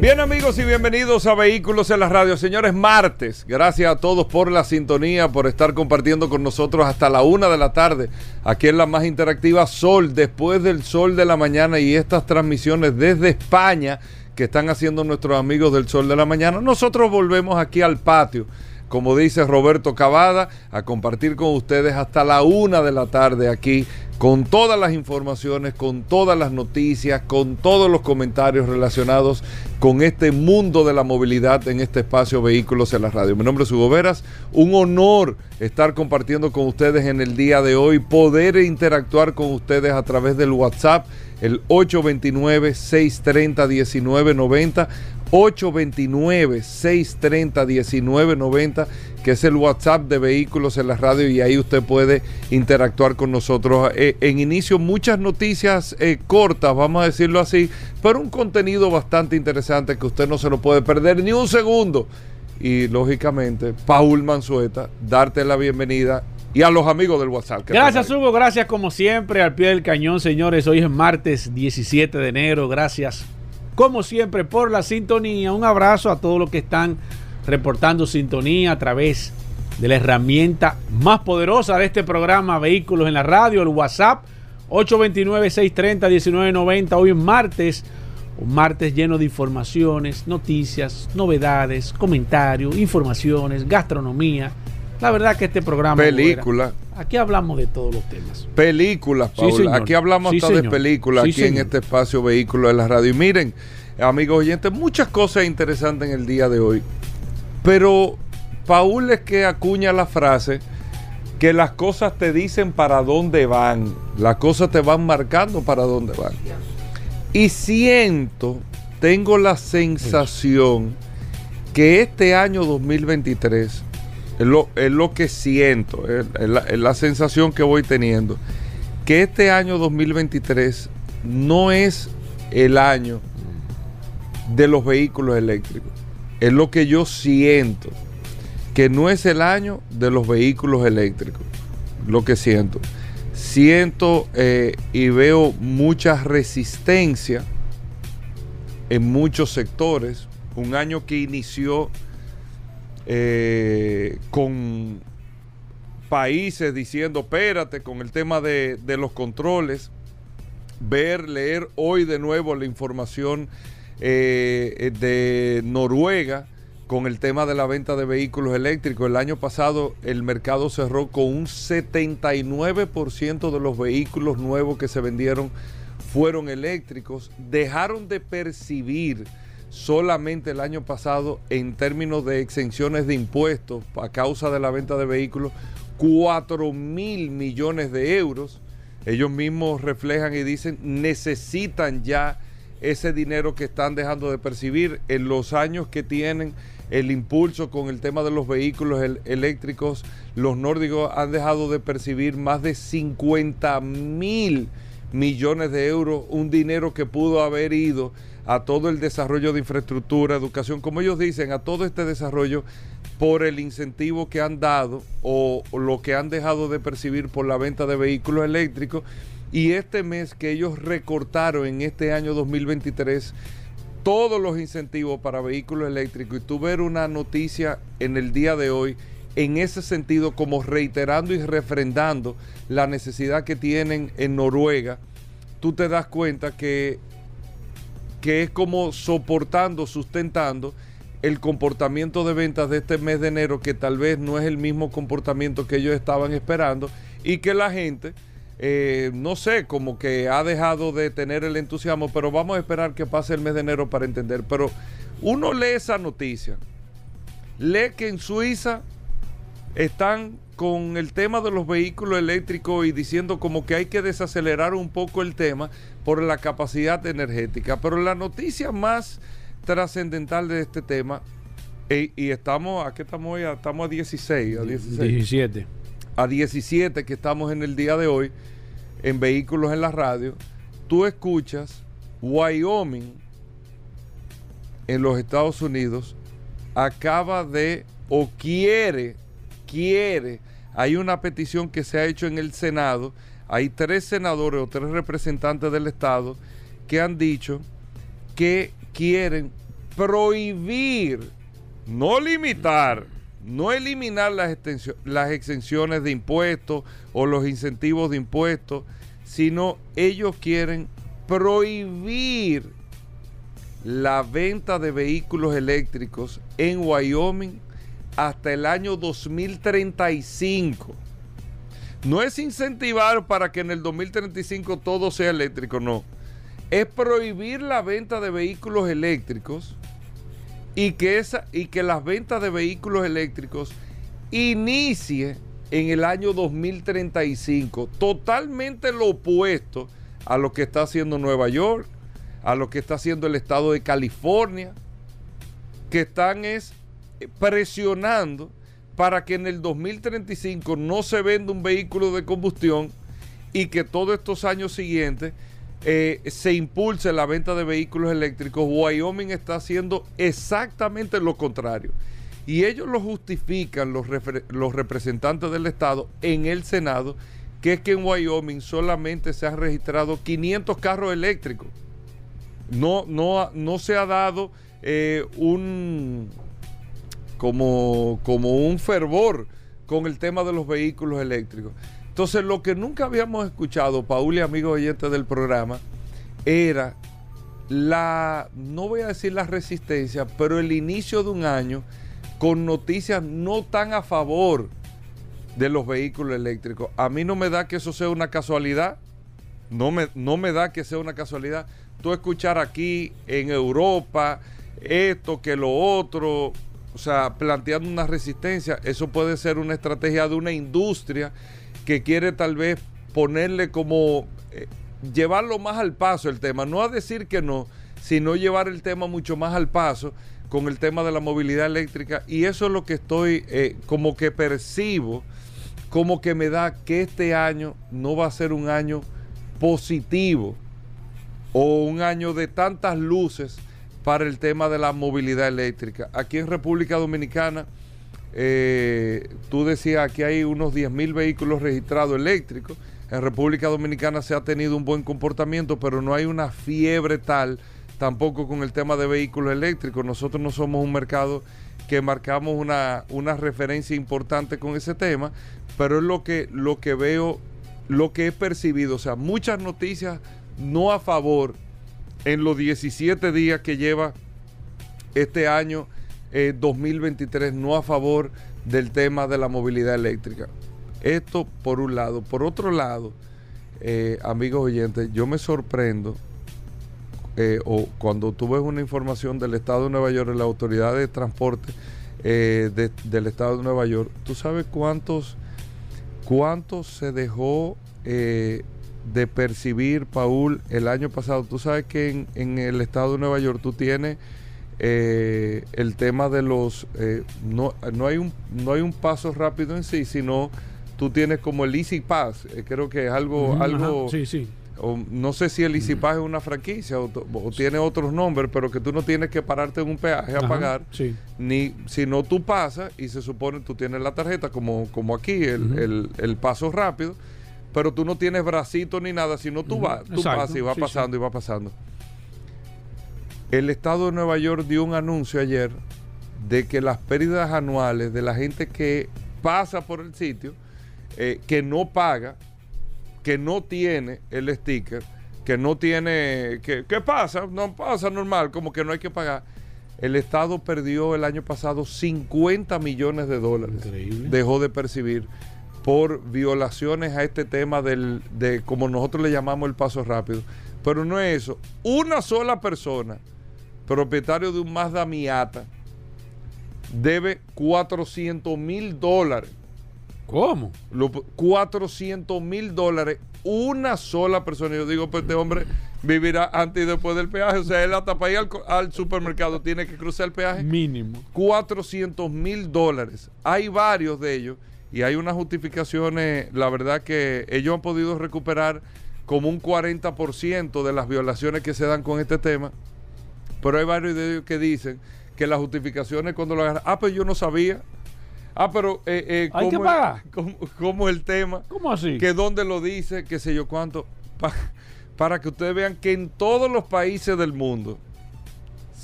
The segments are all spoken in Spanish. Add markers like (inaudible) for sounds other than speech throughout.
Bien amigos y bienvenidos a Vehículos en la Radio. Señores, martes. Gracias a todos por la sintonía, por estar compartiendo con nosotros hasta la una de la tarde. Aquí en la más interactiva Sol, después del Sol de la mañana y estas transmisiones desde España que están haciendo nuestros amigos del Sol de la mañana. Nosotros volvemos aquí al patio como dice Roberto Cavada, a compartir con ustedes hasta la una de la tarde aquí con todas las informaciones, con todas las noticias, con todos los comentarios relacionados con este mundo de la movilidad en este espacio Vehículos en la Radio. Mi nombre es Hugo Veras, un honor estar compartiendo con ustedes en el día de hoy, poder interactuar con ustedes a través del WhatsApp, el 829-630-1990. 829-630-1990, que es el WhatsApp de Vehículos en la Radio y ahí usted puede interactuar con nosotros. Eh, en inicio muchas noticias eh, cortas, vamos a decirlo así, pero un contenido bastante interesante que usted no se lo puede perder ni un segundo. Y lógicamente, Paul Manzueta, darte la bienvenida y a los amigos del WhatsApp. Gracias, Hugo. Gracias, como siempre, al pie del cañón, señores. Hoy es martes 17 de enero. Gracias como siempre, por la sintonía. Un abrazo a todos los que están reportando sintonía a través de la herramienta más poderosa de este programa, Vehículos en la Radio, el WhatsApp 829-630-1990. Hoy es martes, un martes lleno de informaciones, noticias, novedades, comentarios, informaciones, gastronomía. La verdad que este programa... Película. Aquí hablamos de todos los temas. Películas, Paula. aquí hablamos hasta de películas, aquí en este espacio Vehículo de la Radio. Y miren, amigos oyentes, muchas cosas interesantes en el día de hoy. Pero Paul es que acuña la frase que las cosas te dicen para dónde van. Las cosas te van marcando para dónde van. Y siento, tengo la sensación que este año 2023 es lo, que siento, es, la, sensación que voy teniendo, que este año 2023 no es el año de los vehículos eléctricos. Es lo que yo siento, que no es el año de los vehículos eléctricos. Lo que siento. Siento eh, y veo mucha resistencia en muchos sectores. Un año que inició eh, con países diciendo, espérate, con el tema de, los controles, ver, leer hoy de nuevo la información eh, de Noruega con el tema de la venta de vehículos eléctricos. El año pasado el mercado cerró con un 79% de los vehículos nuevos que se vendieron fueron eléctricos. Dejaron de percibir solamente el año pasado en términos de exenciones de impuestos a causa de la venta de vehículos 4 mil millones de euros. Ellos mismos reflejan y dicen necesitan ya ese dinero que están dejando de percibir en los años que tienen el impulso con el tema de los vehículos eléctricos. Los nórdicos han dejado de percibir más de 50 mil millones de euros, un dinero que pudo haber ido a todo el desarrollo de infraestructura, educación, como ellos dicen, a todo este desarrollo por el incentivo que han dado o, lo que han dejado de percibir por la venta de vehículos eléctricos. Y este mes que ellos recortaron en este año 2023 todos los incentivos para vehículos eléctricos y tú ver una noticia en el día de hoy en ese sentido como reiterando y refrendando la necesidad que tienen en Noruega, tú te das cuenta que que es como soportando, sustentando el comportamiento de ventas de este mes de enero, que tal vez no es el mismo comportamiento que ellos estaban esperando, y que la gente, eh, no sé, como que ha dejado de tener el entusiasmo, pero vamos a esperar que pase el mes de enero para entender. Pero uno lee esa noticia, lee que en Suiza están con el tema de los vehículos eléctricos y diciendo como que hay que desacelerar un poco el tema por la capacidad energética. Pero la noticia más trascendental de este tema E- y estamos, ¿a qué estamos hoy? Estamos a 16, a 16. 17. a 17 que estamos en el día de hoy en vehículos en la radio, tú escuchas Wyoming en los Estados Unidos acaba de o quiere, quiere, hay una petición que se ha hecho en el Senado, hay tres senadores o tres representantes del Estado que han dicho que quieren prohibir, no limitar, no eliminar las, las exenciones de impuestos o los incentivos de impuestos, sino ellos quieren prohibir la venta de vehículos eléctricos en Wyoming hasta el año 2035. No es incentivar para que en el 2035 todo sea eléctrico, no. Es prohibir la venta de vehículos eléctricos y que, esa, y que las ventas de vehículos eléctricos inicie en el año 2035. Totalmente lo opuesto a lo que está haciendo Nueva York, a lo que está haciendo el estado de California, que están es presionando para que en el 2035 no se venda un vehículo de combustión y que todos estos años siguientes eh, se impulse la venta de vehículos eléctricos. Wyoming está haciendo exactamente lo contrario. Y ellos lo justifican, los, representantes del Estado, en el Senado, que es que en Wyoming solamente se han registrado 500 carros eléctricos. No, no, no se ha dado eh, un, como, como un fervor con el tema de los vehículos eléctricos. Entonces, lo que nunca habíamos escuchado, Paul y amigos oyentes del programa, era la, no voy a decir la resistencia, pero el inicio de un año con noticias no tan a favor de los vehículos eléctricos. A mí no me da que eso sea una casualidad. No me, no me da que sea una casualidad. Tú escuchar aquí en Europa esto, que lo otro, o sea, planteando una resistencia, eso puede ser una estrategia de una industria que quiere tal vez ponerle como, eh, llevarlo más al paso el tema, no a decir que no, sino llevar el tema mucho más al paso con el tema de la movilidad eléctrica. Y eso es lo que estoy eh, como que percibo, como que me da que este año no va a ser un año positivo o un año de tantas luces para el tema de la movilidad eléctrica. Aquí en República Dominicana, eh, tú decías que hay unos 10 mil vehículos registrados eléctricos. En República Dominicana se ha tenido un buen comportamiento, pero no hay una fiebre tal tampoco con el tema de vehículos eléctricos. Nosotros no somos un mercado que marcamos una, una referencia importante con ese tema, pero es lo que, lo que veo, lo que he percibido. O sea, muchas noticias no a favor en los 17 días que lleva este año eh, 2023, no a favor del tema de la movilidad eléctrica. Esto por un lado. Por otro lado, eh, amigos oyentes, yo me sorprendo eh, o cuando tú ves una información del Estado de Nueva York, de la Autoridad de Transporte eh, de- del Estado de Nueva York, ¿tú sabes cuántos, cuántos se dejó de percibir, Paul, el año pasado? Tú sabes que en, en el Estado de Nueva York tú tienes eh, el tema de los... eh, no, no, hay un, no hay un paso rápido en sí, sino tú tienes como el Easy Pass, eh, creo que es algo... Ujú, algo ajá, Sí, sí. o no sé si el Easypass es una franquicia o, to- o tiene otros nombres, pero que tú no tienes que pararte en un peaje a Ajá, pagar, Sí. ni si no tú pasas y se supone tú tienes la tarjeta como, como aquí, el, el- el paso rápido, pero tú no tienes bracito ni nada, sino tú vas, tú exacto, pasas y vas sí, pasando y vas pasando. El Estado de Nueva York dio un anuncio ayer de que las pérdidas anuales de la gente que pasa por el sitio, eh, que no paga, que no tiene el sticker, que no tiene, que, ¿qué pasa? No pasa normal, como que no hay que pagar. El Estado perdió el año pasado 50 millones de dólares. Increíble. Dejó de percibir por violaciones a este tema del, de como nosotros le llamamos el paso rápido. Pero no es eso. Una sola persona, propietario de un Mazda Miata, debe 400 mil dólares ¿Cómo? lo- 400 mil dólares una sola persona. Yo digo, pues este hombre vivirá antes y después del peaje. O sea, él hasta para ir al, al supermercado tiene que cruzar el peaje. Mínimo. 400 mil dólares. Hay varios de ellos y hay unas justificaciones, la verdad que ellos han podido recuperar como un 40% de las violaciones que se dan con este tema, pero hay varios de ellos que dicen que las justificaciones cuando lo agarran, ah, pero yo no sabía. Ah, pero eh, eh, ¿Hay que ¿cómo, pagar? (laughs) cómo- cómo el tema? ¿Cómo así? que dónde lo dice, qué sé yo cuánto, pa- para que ustedes vean que en todos los países del mundo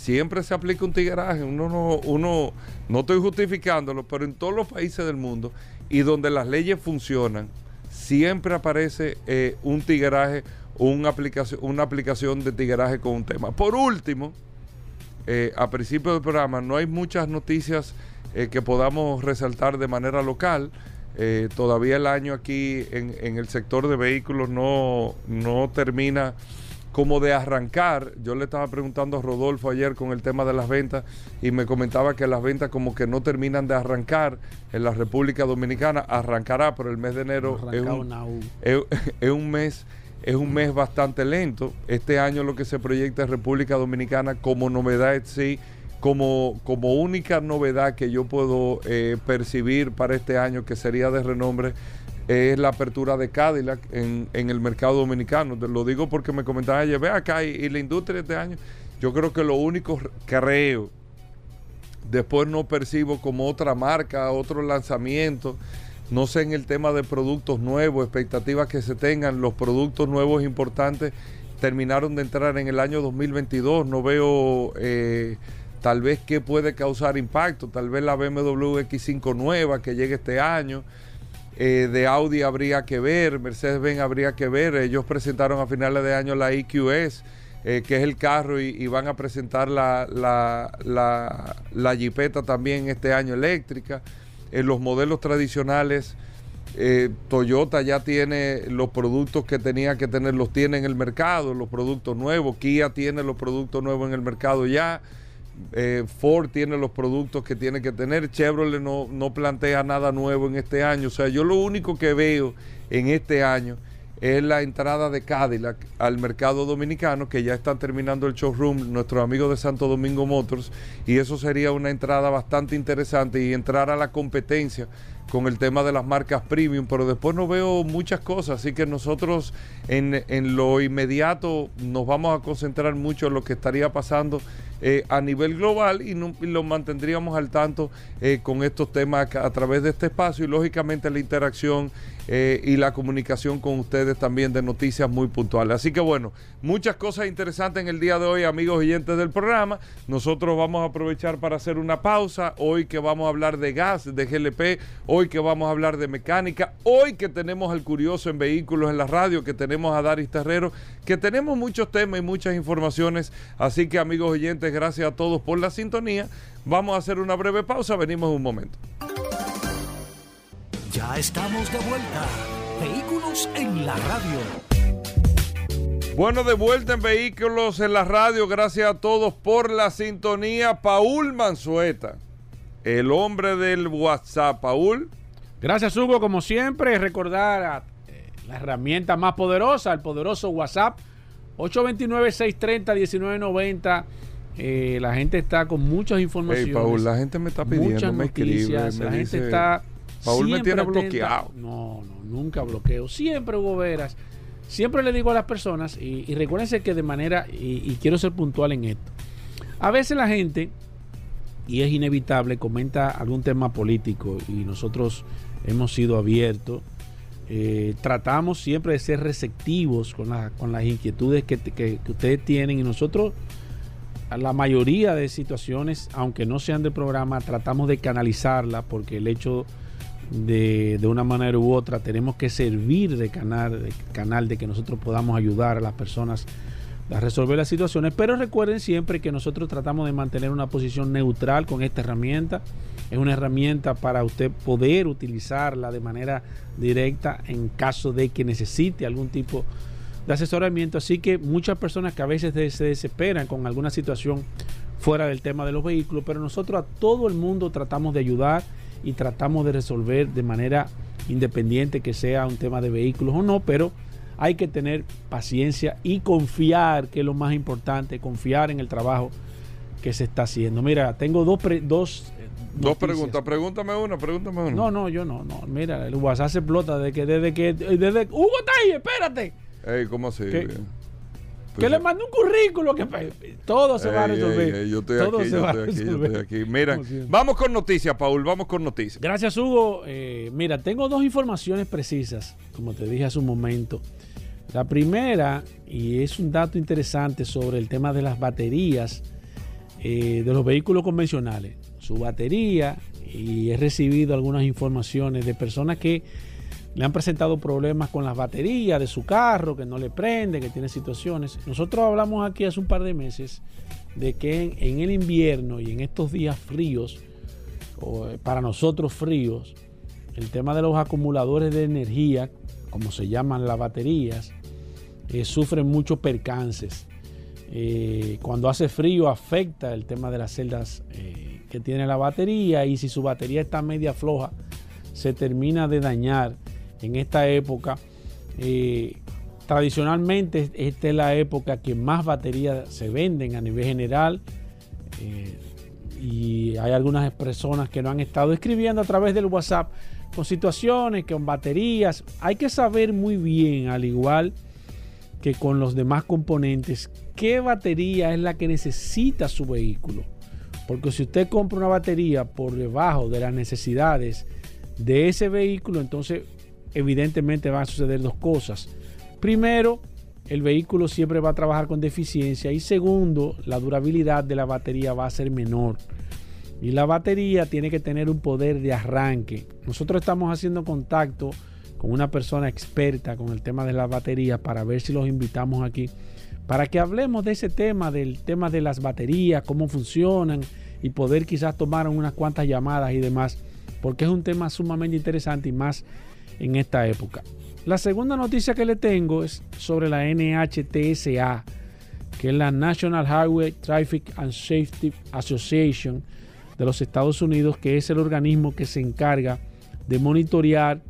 siempre se aplica un tigueraje. Uno no, uno, no estoy justificándolo, pero en todos los países del mundo y donde las leyes funcionan, siempre aparece eh, un tigueraje, una aplicación, una aplicación de tigueraje con un tema. Por último, eh, a principio del programa, no hay muchas noticias eh, que podamos resaltar de manera local. Todavía el año aquí en, en el sector de vehículos no, no termina como de arrancar. Yo le estaba preguntando a Rodolfo ayer con el tema de las ventas y me comentaba que las ventas como que no terminan de arrancar en la República Dominicana. Arrancará, pero el mes de enero es un, es un mes es un mes bastante lento. Este año lo que se proyecta en República Dominicana como novedad sí, como, como única novedad que yo puedo eh, percibir para este año que sería de renombre es la apertura de Cadillac en, en el mercado dominicano. Te lo digo porque me comentaban ayer, ve acá y, la industria este año. Yo creo que lo único, creo, después no percibo como otra marca, otro lanzamiento. No sé en el tema de productos nuevos, expectativas que se tengan, los productos nuevos importantes terminaron de entrar en el año 2022. No veo eh, tal vez qué puede causar impacto, tal vez la BMW X5 nueva que llegue este año. Eh, de Audi habría que ver, Mercedes-Benz habría que ver. Ellos presentaron a finales de año la EQS, eh, que es el carro, y, van a presentar la, la, la, Jeepeta también este año eléctrica. En los modelos tradicionales, eh, Toyota ya tiene los productos que tenía que tener, los tiene en el mercado, los productos nuevos. Kia tiene los productos nuevos en el mercado ya. Eh, Ford tiene los productos que tiene que tener. Chevrolet no, no plantea nada nuevo en este año. O sea, yo lo único que veo en este año es la entrada de Cadillac al mercado dominicano, que ya están terminando el showroom, nuestros amigos de Santo Domingo Motors, y eso sería una entrada bastante interesante y entrar a la competencia con el tema de las marcas premium, pero después no veo muchas cosas, así que nosotros en, en lo inmediato nos vamos a concentrar mucho en lo que estaría pasando eh, a nivel global y, no- lo mantendríamos al tanto eh, con estos temas a través de este espacio y lógicamente la interacción eh, y la comunicación con ustedes también de noticias muy puntuales. Así que bueno, muchas cosas interesantes en el día de hoy, amigos oyentes del programa. Nosotros vamos a aprovechar para hacer una pausa. Hoy que vamos a hablar de gas, de GLP, hoy que vamos a hablar de mecánica, hoy que tenemos al curioso en vehículos en la radio, que tenemos a Daris Terrero, que tenemos muchos temas y muchas informaciones. Así que amigos oyentes, gracias a todos por la sintonía. Vamos a hacer una breve pausa, venimos en un momento. Ya estamos de vuelta. Vehículos en la radio. Bueno, de vuelta en Vehículos en la radio. Gracias a todos por la sintonía. Paul Manzueta, el hombre del WhatsApp. Paul, Gracias, Hugo. Como siempre, recordar a, eh, la herramienta más poderosa, el poderoso WhatsApp, 829-630-1990. Eh, la gente está con muchas informaciones. hey, Paul, la gente me está pidiendo, muchas me escribe, noticias. me la dice, gente está. Paul me tiene atenta. bloqueado. No, no, nunca bloqueo. Siempre, Hugo Veras. Siempre le digo a las personas, y, y recuérdense que de manera, y, y quiero ser puntual en esto, a veces la gente, y es inevitable, comenta algún tema político y nosotros hemos sido abiertos. eh, tratamos siempre de ser receptivos con, la- con las inquietudes que, que- que ustedes tienen y nosotros la mayoría de situaciones, aunque no sean del programa, tratamos de canalizarla porque el hecho de, de una manera u otra tenemos que servir de canal, de canal de que nosotros podamos ayudar a las personas a resolver las situaciones. Pero recuerden siempre que nosotros tratamos de mantener una posición neutral con esta herramienta. Es una herramienta para usted poder utilizarla de manera directa en caso de que necesite algún tipo de asesoramiento. Así que muchas personas que a veces se desesperan con alguna situación fuera del tema de los vehículos, pero nosotros a todo el mundo tratamos de ayudar y tratamos de resolver de manera independiente que sea un tema de vehículos o no, pero hay que tener paciencia y confiar, que es lo más importante, confiar en el trabajo que se está haciendo. Mira, tengo dos, dos Dos preguntas, pregúntame una, pregúntame una. No, no, yo no, no. Mira, el WhatsApp se explota desde que, desde que, desde Hugo está ahí, espérate. Ey, ¿cómo así? Que, pues le mandó un currículo que todo se va a resolver. yo estoy aquí, yo estoy aquí, yo estoy aquí. Mira, vamos con noticias, Paul, vamos con noticias. Gracias, Hugo. Eh, mira, tengo dos informaciones precisas, como te dije hace un momento. La primera, y es un dato interesante sobre el tema de las baterías eh, de los vehículos convencionales su batería y he recibido algunas informaciones de personas que le han presentado problemas con las baterías de su carro, que no le prende, que tiene situaciones. Nosotros hablamos aquí hace un par de meses de que en, el invierno y en estos días fríos, o eh, para nosotros fríos, el tema de los acumuladores de energía, como se llaman las baterías, eh, sufren muchos percances. Eh, cuando hace frío afecta el tema de las celdas que tiene la batería y si su batería está media floja, se termina de dañar en esta época. Eh, tradicionalmente esta es la época que más baterías se venden a nivel general. Eh, y hay algunas personas que no han estado escribiendo a través del WhatsApp con situaciones, con baterías. Hay que saber muy bien, al igual que con los demás componentes, qué batería es la que necesita su vehículo. Porque si usted compra una batería por debajo de las necesidades de ese vehículo, entonces evidentemente van a suceder dos cosas. Primero, el vehículo siempre va a trabajar con deficiencia y segundo, la durabilidad de la batería va a ser menor. Y la batería tiene que tener un poder de arranque. Nosotros estamos haciendo contacto con una persona experta con el tema de la batería para ver si los invitamos aquí para que hablemos de ese tema, del tema de las baterías, cómo funcionan y poder quizás tomar unas cuantas llamadas y demás, porque es un tema sumamente interesante y más en esta época. La segunda noticia que le tengo es sobre la NHTSA, que es la National Highway Traffic and Safety Association de los Estados Unidos, que es el organismo que se encarga de monitorear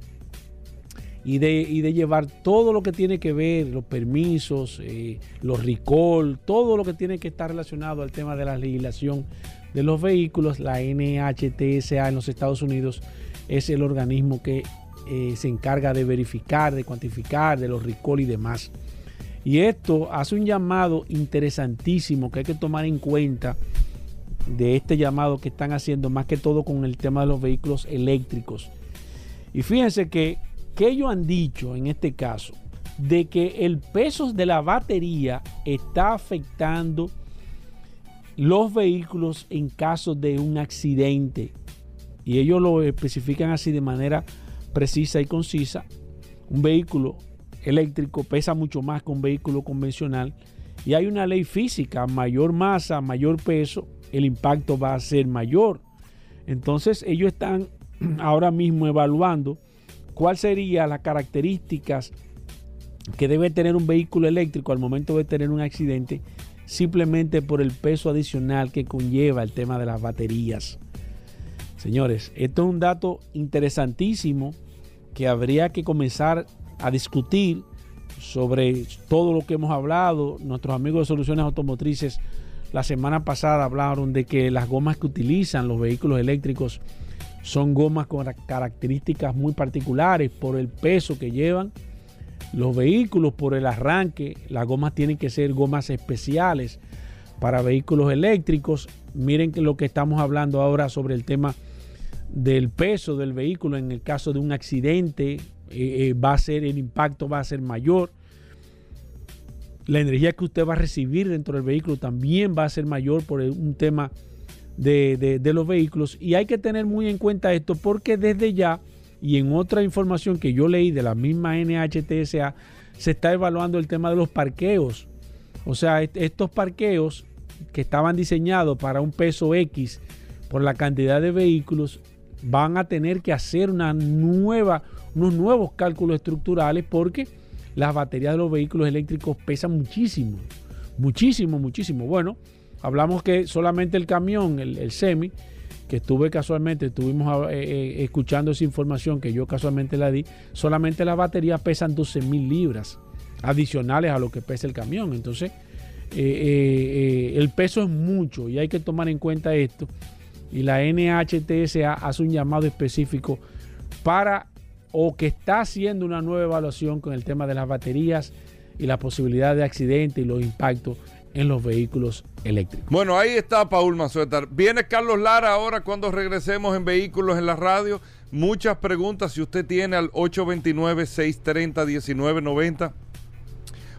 y de, llevar todo lo que tiene que ver, los permisos, eh, los recall, todo lo que tiene que estar relacionado al tema de la legislación de los vehículos, la NHTSA en los Estados Unidos es el organismo que eh, se encarga de verificar, de cuantificar, de los recall y demás. Y esto hace un llamado interesantísimo que hay que tomar en cuenta de este llamado que están haciendo más que todo con el tema de los vehículos eléctricos. Y fíjense que que ellos han dicho en este caso de que el peso de la batería está afectando los vehículos en caso de un accidente. Y ellos lo especifican así de manera precisa y concisa. Un vehículo eléctrico pesa mucho más que un vehículo convencional. Y hay una ley física, mayor masa, mayor peso, el impacto va a ser mayor. Entonces ellos están (clears throat) ahora mismo evaluando ¿Cuáles serían las características que debe tener un vehículo eléctrico al momento de tener un accidente? Simplemente por el peso adicional que conlleva el tema de las baterías. Señores, esto es un dato interesantísimo que habría que comenzar a discutir sobre todo lo que hemos hablado. Nuestros amigos de Soluciones Automotrices la semana pasada hablaron de que las gomas que utilizan los vehículos eléctricos son gomas con características muy particulares por el peso que llevan. Los vehículos por el arranque, las gomas tienen que ser gomas especiales para vehículos eléctricos. Miren lo que estamos hablando ahora sobre el tema del peso del vehículo en el caso de un accidente eh, eh, va a ser el impacto va a ser mayor. La energía que usted va a recibir dentro del vehículo también va a ser mayor por un tema de, los vehículos. Y hay que tener muy en cuenta esto porque desde ya y en otra información que yo leí de la misma NHTSA, se está evaluando el tema de los parqueos. O sea, estos parqueos que estaban diseñados para un peso X por la cantidad de vehículos, van a tener que hacer una nueva, unos nuevos cálculos estructurales porque las baterías de los vehículos eléctricos pesan muchísimo, muchísimo, muchísimo. Bueno, Hablamos que solamente el camión, el, semi, que estuve casualmente, estuvimos eh, eh, escuchando esa información que yo casualmente la di, solamente las baterías pesan 12 mil libras. adicionales a lo que pesa el camión. Entonces, eh, el peso es mucho y hay que tomar en cuenta esto. Y la NHTSA hace un llamado específico para o que está haciendo una nueva evaluación con el tema de las baterías y la posibilidad de accidente y los impactos en los vehículos eléctricos. Bueno, ahí está Paul Mazueta. Viene Carlos Lara ahora cuando regresemos en Vehículos en la Radio. Muchas preguntas si usted tiene al 829-630-1990.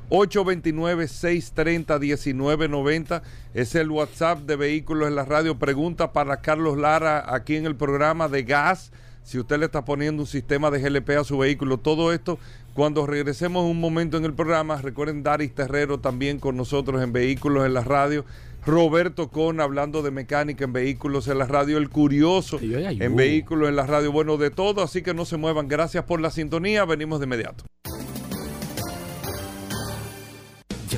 829-630-1990 es el WhatsApp de Vehículos en la Radio. Pregunta para Carlos Lara aquí en el programa de gas. Si usted le está poniendo un sistema de GLP a su vehículo, todo esto, cuando regresemos un momento en el programa, recuerden Daris Terrero también con nosotros en Vehículos en la Radio. Roberto Con hablando de mecánica en vehículos en la radio, el curioso en vehículos en la radio, bueno, de todo, así que no se muevan. Gracias por la sintonía, venimos de inmediato.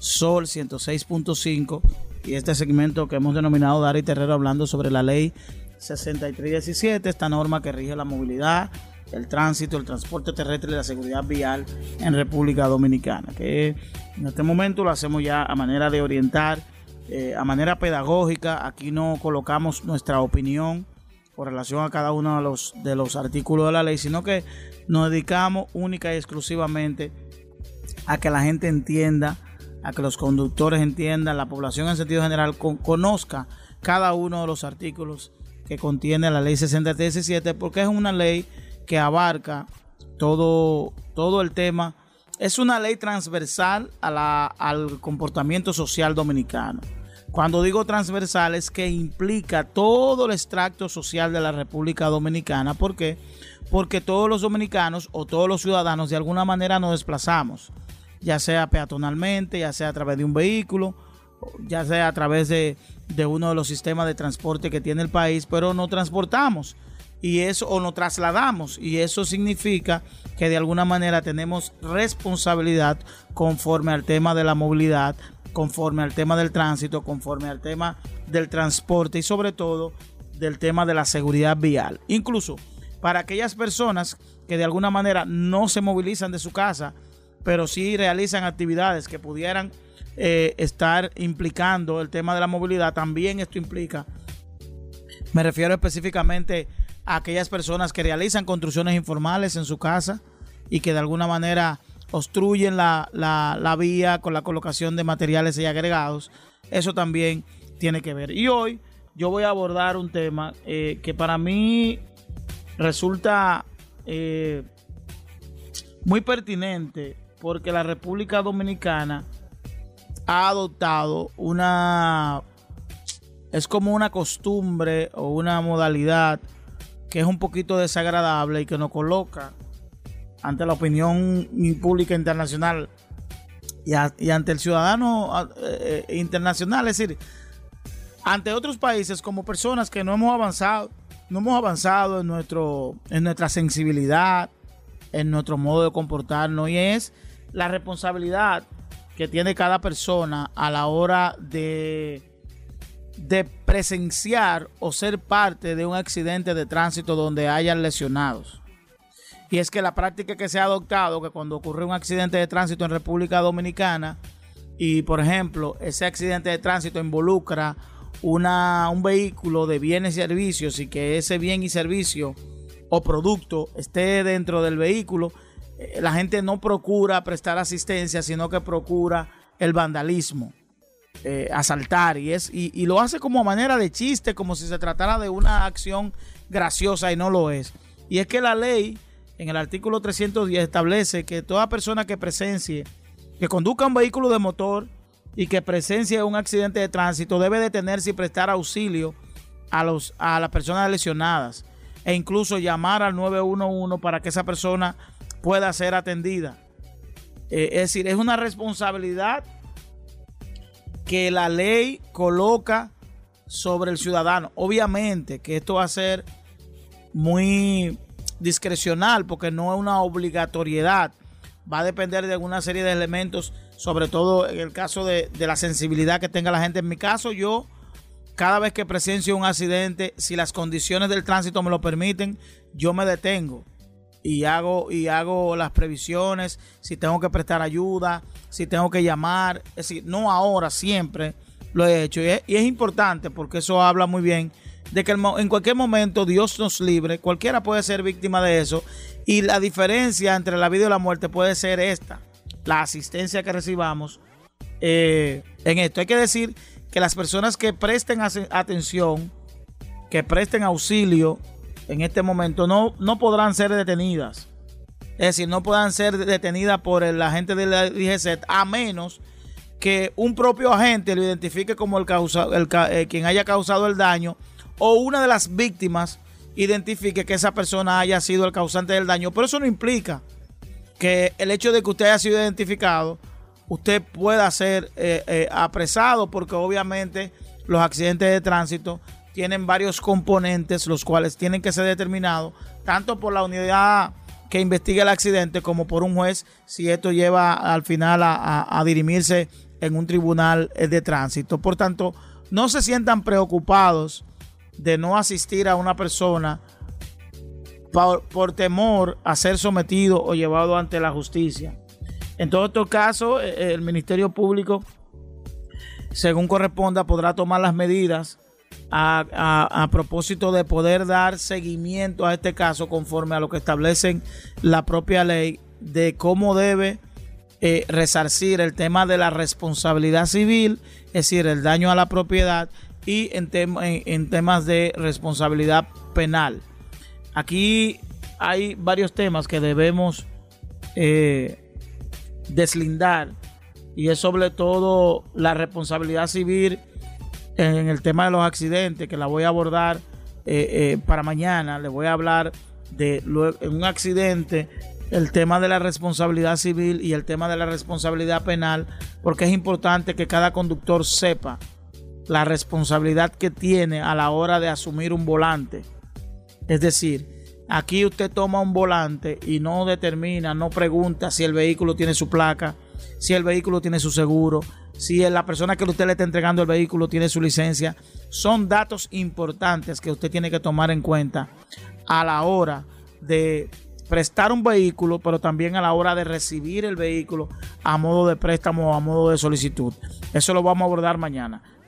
Sol 106.5 y este segmento que hemos denominado Dari Terrero hablando sobre la ley 6317, esta norma que rige la movilidad, el tránsito, el transporte terrestre y la seguridad vial en República Dominicana, que en este momento lo hacemos ya a manera de orientar, eh, a manera pedagógica, aquí no colocamos nuestra opinión con relación a cada uno de los, de los artículos de la ley, sino que nos dedicamos única y exclusivamente a que la gente entienda a que los conductores entiendan, la población en sentido general conozca cada uno de los artículos que contiene la ley 6317 porque es una ley que abarca todo, todo el tema. Es una ley transversal a la, al comportamiento social dominicano. Cuando digo transversal es que implica todo el extracto social de la República Dominicana. ¿Por qué? Porque todos los dominicanos o todos los ciudadanos de alguna manera nos desplazamos ya sea peatonalmente, ya sea a través de un vehículo, ya sea a través de, uno de los sistemas de transporte que tiene el país, pero no transportamos y eso o nos trasladamos y eso significa que de alguna manera tenemos responsabilidad conforme al tema de la movilidad, conforme al tema del tránsito, conforme al tema del transporte y sobre todo del tema de la seguridad vial. Incluso para aquellas personas que de alguna manera no se movilizan de su casa, pero sí realizan actividades que pudieran eh, estar implicando el tema de la movilidad. También esto implica, me refiero específicamente a aquellas personas que realizan construcciones informales en su casa y que de alguna manera obstruyen la, la, vía con la colocación de materiales y agregados. Eso también tiene que ver. Y hoy yo voy a abordar un tema eh, que para mí resulta eh, muy pertinente porque la República Dominicana ha adoptado una es como una costumbre o una modalidad que es un poquito desagradable y que nos coloca ante la opinión pública internacional y, ante el ciudadano eh, eh, internacional, es decir, ante otros países como personas que no hemos avanzado, no hemos avanzado en nuestro en nuestra sensibilidad, en nuestro modo de comportarnos y es la responsabilidad que tiene cada persona a la hora de, de presenciar o ser parte de un accidente de tránsito donde hayan lesionados. Y es que la práctica que se ha adoptado, que cuando ocurre un accidente de tránsito en República Dominicana, y por ejemplo, ese accidente de tránsito involucra una, un vehículo de bienes y servicios y que ese bien y servicio o producto esté dentro del vehículo, eh, la gente no procura prestar asistencia, sino que procura el vandalismo, eh, asaltar, y, es, y, lo hace como manera de chiste, como si se tratara de una acción graciosa y no lo es. Y es que la ley, en el artículo 310, establece que toda persona que presencie, que conduzca un vehículo de motor y que presencia un accidente de tránsito debe detenerse y prestar auxilio a, los, a las personas lesionadas e incluso llamar al 911 para que esa persona pueda ser atendida. Eh, es decir, es una responsabilidad que la ley coloca sobre el ciudadano. Obviamente que esto va a ser muy discrecional porque no es una obligatoriedad. Va a depender de alguna serie de elementos, sobre todo en el caso de, de la sensibilidad que tenga la gente. En mi caso, yo cada vez que presencio un accidente, si las condiciones del tránsito me lo permiten, yo me detengo y hago y hago las previsiones, si tengo que prestar ayuda, si tengo que llamar, es decir, no ahora, siempre lo he hecho y es, importante porque eso habla muy bien de que en cualquier momento Dios nos libre, cualquiera puede ser víctima de eso y la diferencia entre la vida y la muerte puede ser esta, la asistencia que recibamos eh, en esto. Hay que decir que las personas que presten atención, que presten auxilio en este momento, no, no podrán ser detenidas. Es decir, no podrán ser detenidas por el agente de la a menos que un propio agente lo identifique como el, causa, el eh, quien haya causado el daño o una de las víctimas identifique que esa persona haya sido el causante del daño. Pero eso no implica que el hecho de que usted haya sido identificado usted pueda ser eh, eh, apresado porque obviamente los accidentes de tránsito tienen varios componentes los cuales tienen que ser determinados tanto por la unidad que investiga el accidente como por un juez si esto lleva al final a, dirimirse en un tribunal eh, de tránsito. Por tanto, no se sientan preocupados de no asistir a una persona por, por temor a ser sometido o llevado ante la justicia. En todos estos casos, eh, el Ministerio Público, según corresponda, podrá tomar las medidas a, propósito de poder dar seguimiento a este caso conforme a lo que establecen la propia ley de cómo debe eh, resarcir el tema de la responsabilidad civil, es decir, el daño a la propiedad y en, en temas de responsabilidad penal. Aquí hay varios temas que debemos deslindar y es sobre todo la responsabilidad civil en el tema de los accidentes que la voy a abordar eh, eh, para mañana. Le voy a hablar de un accidente el tema de la responsabilidad civil y el tema de la responsabilidad penal porque es importante que cada conductor sepa la responsabilidad que tiene a la hora de asumir un volante. Es decir, Aquí usted toma un volante y no determina, no pregunta si el vehículo tiene su placa, si el vehículo tiene su seguro, si la persona que usted le está entregando el vehículo tiene su licencia. Son datos importantes que usted tiene que tomar en cuenta a la hora de prestar un vehículo, pero también a la hora de recibir el vehículo a modo de préstamo o a modo de solicitud. Eso lo vamos a abordar mañana.